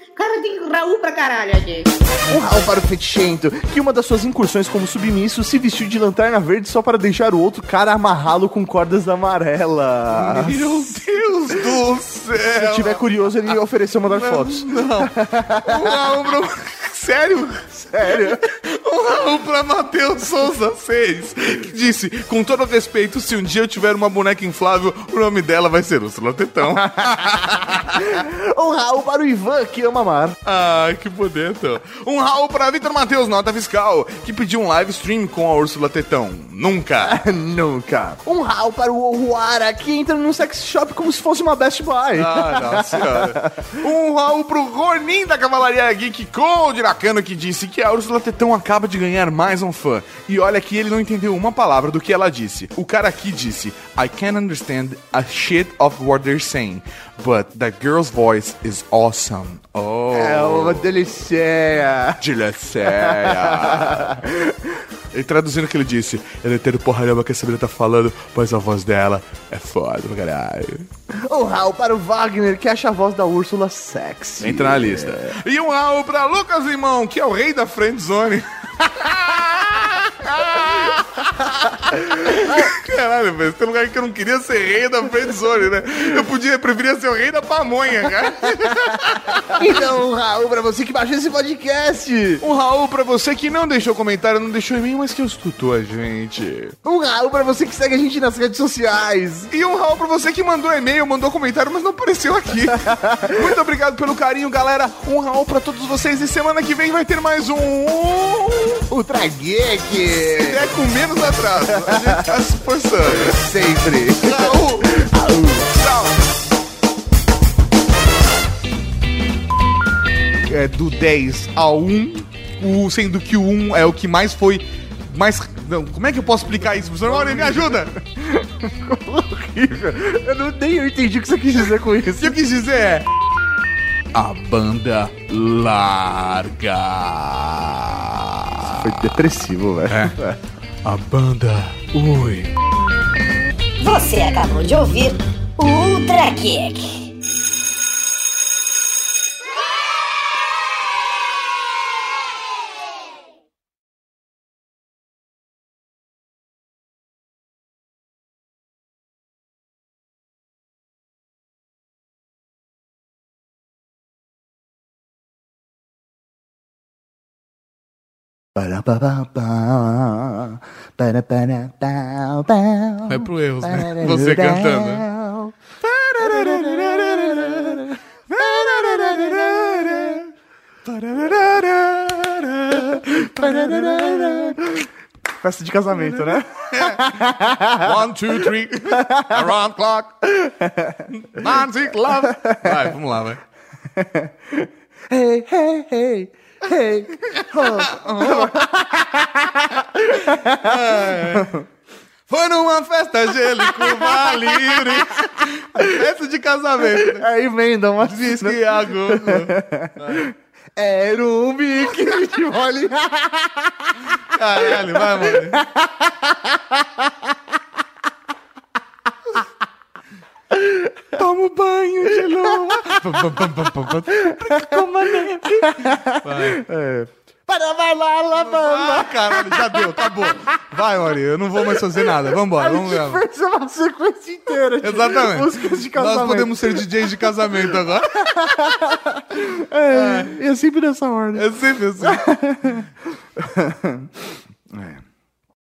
Cara, tem Raul pra caralho aqui. Um Raul para o Fetichento, que uma das suas incursões como submisso se vestiu de lanterna verde só para deixar o outro cara amarrá-lo com cordas amarelas. Meu Deus do céu! Se tiver curioso, ele ofereceu mandar fotos. Não. Um Raul pro... Sério? Sério? Um Raul pra Matheus Souza 6, que disse, com todo respeito, se um dia eu tiver uma boneca inflável, o nome dela vai ser Úrsula Tetão. Um Raul para o Ivan, que ama amar. Ai, que bonito. Um Raul pra Vitor Matheus, nota fiscal, que pediu um live stream com a Úrsula Tetão. Nunca. Nunca. Um Raul para o Ohuara, que entra num sex shop como se fosse uma Best Buy. Ah, nossa senhora. Um Raul pro Ronin da Cavalaria Geek com o Diracano que disse que a Úrsula Tetão acaba de ganhar mais um fã. E olha que ele não entendeu uma palavra do que ela disse. O cara aqui disse: I can't understand a shit of what they're saying, but that girl's voice is awesome. Oh. É uma delícia. Dileceia. E traduzindo o que ele disse, ele entendo porra nenhuma que essa menina tá falando, mas a voz dela é foda pra caralho. Um Raul para o Wagner, que acha a voz da Úrsula sexy. Entra na lista. E um Raul pra Lucas Limão, que é o rei da friendzone. Caralho, velho, tem lugar que eu não queria ser rei da friendzone, né? Eu podia, eu preferia ser o rei da pamonha, cara. Então, Raul, pra você que baixou esse podcast. Um Raul pra você que não deixou comentário, não deixou e-mail, mas que escutou a gente. Um Raul pra você que segue a gente nas redes sociais. E um Raul pra você que mandou e-mail, mandou comentário, mas não apareceu aqui. Muito obrigado pelo carinho, galera. Um Raul pra todos vocês. E semana que vem vai ter mais um. Ultra Geek. É com menos atraso. A gente tá se esforçando. Sempre. Raul! Tchau! É do 10 ao 1, o, sendo que o 1 é o que mais foi. Mais. Não, como é que eu posso explicar isso? Professor Mauri, me ajuda! Eu não nem eu entendi o que você quis dizer com O isso. que eu quis dizer é. A banda larga. Foi depressivo, velho. É. A banda. Oi. Você acabou de ouvir o Ultra Geek. Vai pro erros, né? Você cantando. Festa de casamento, né? One, two, three. Around clock. Magic love. Vai, vamos lá, vai. Hey, hey, hey, hey. Foi numa festa angélico Valire. Festa de casamento. né? Aí emenda uma Diz que gogo. Era um biquíni de mole. Caralho, vai, mano. Toma banho de lua. Como a neve. Vai. Para la bamba. Ah, caralho, já deu, acabou. Vai, Maurinho, eu não vou mais fazer nada. Vambora, A vamos gente gravar. fez uma sequência inteira de Exatamente. músicas de casamento. Nós podemos ser DJs de casamento agora. É, e é sempre nessa ordem. É sempre assim. É.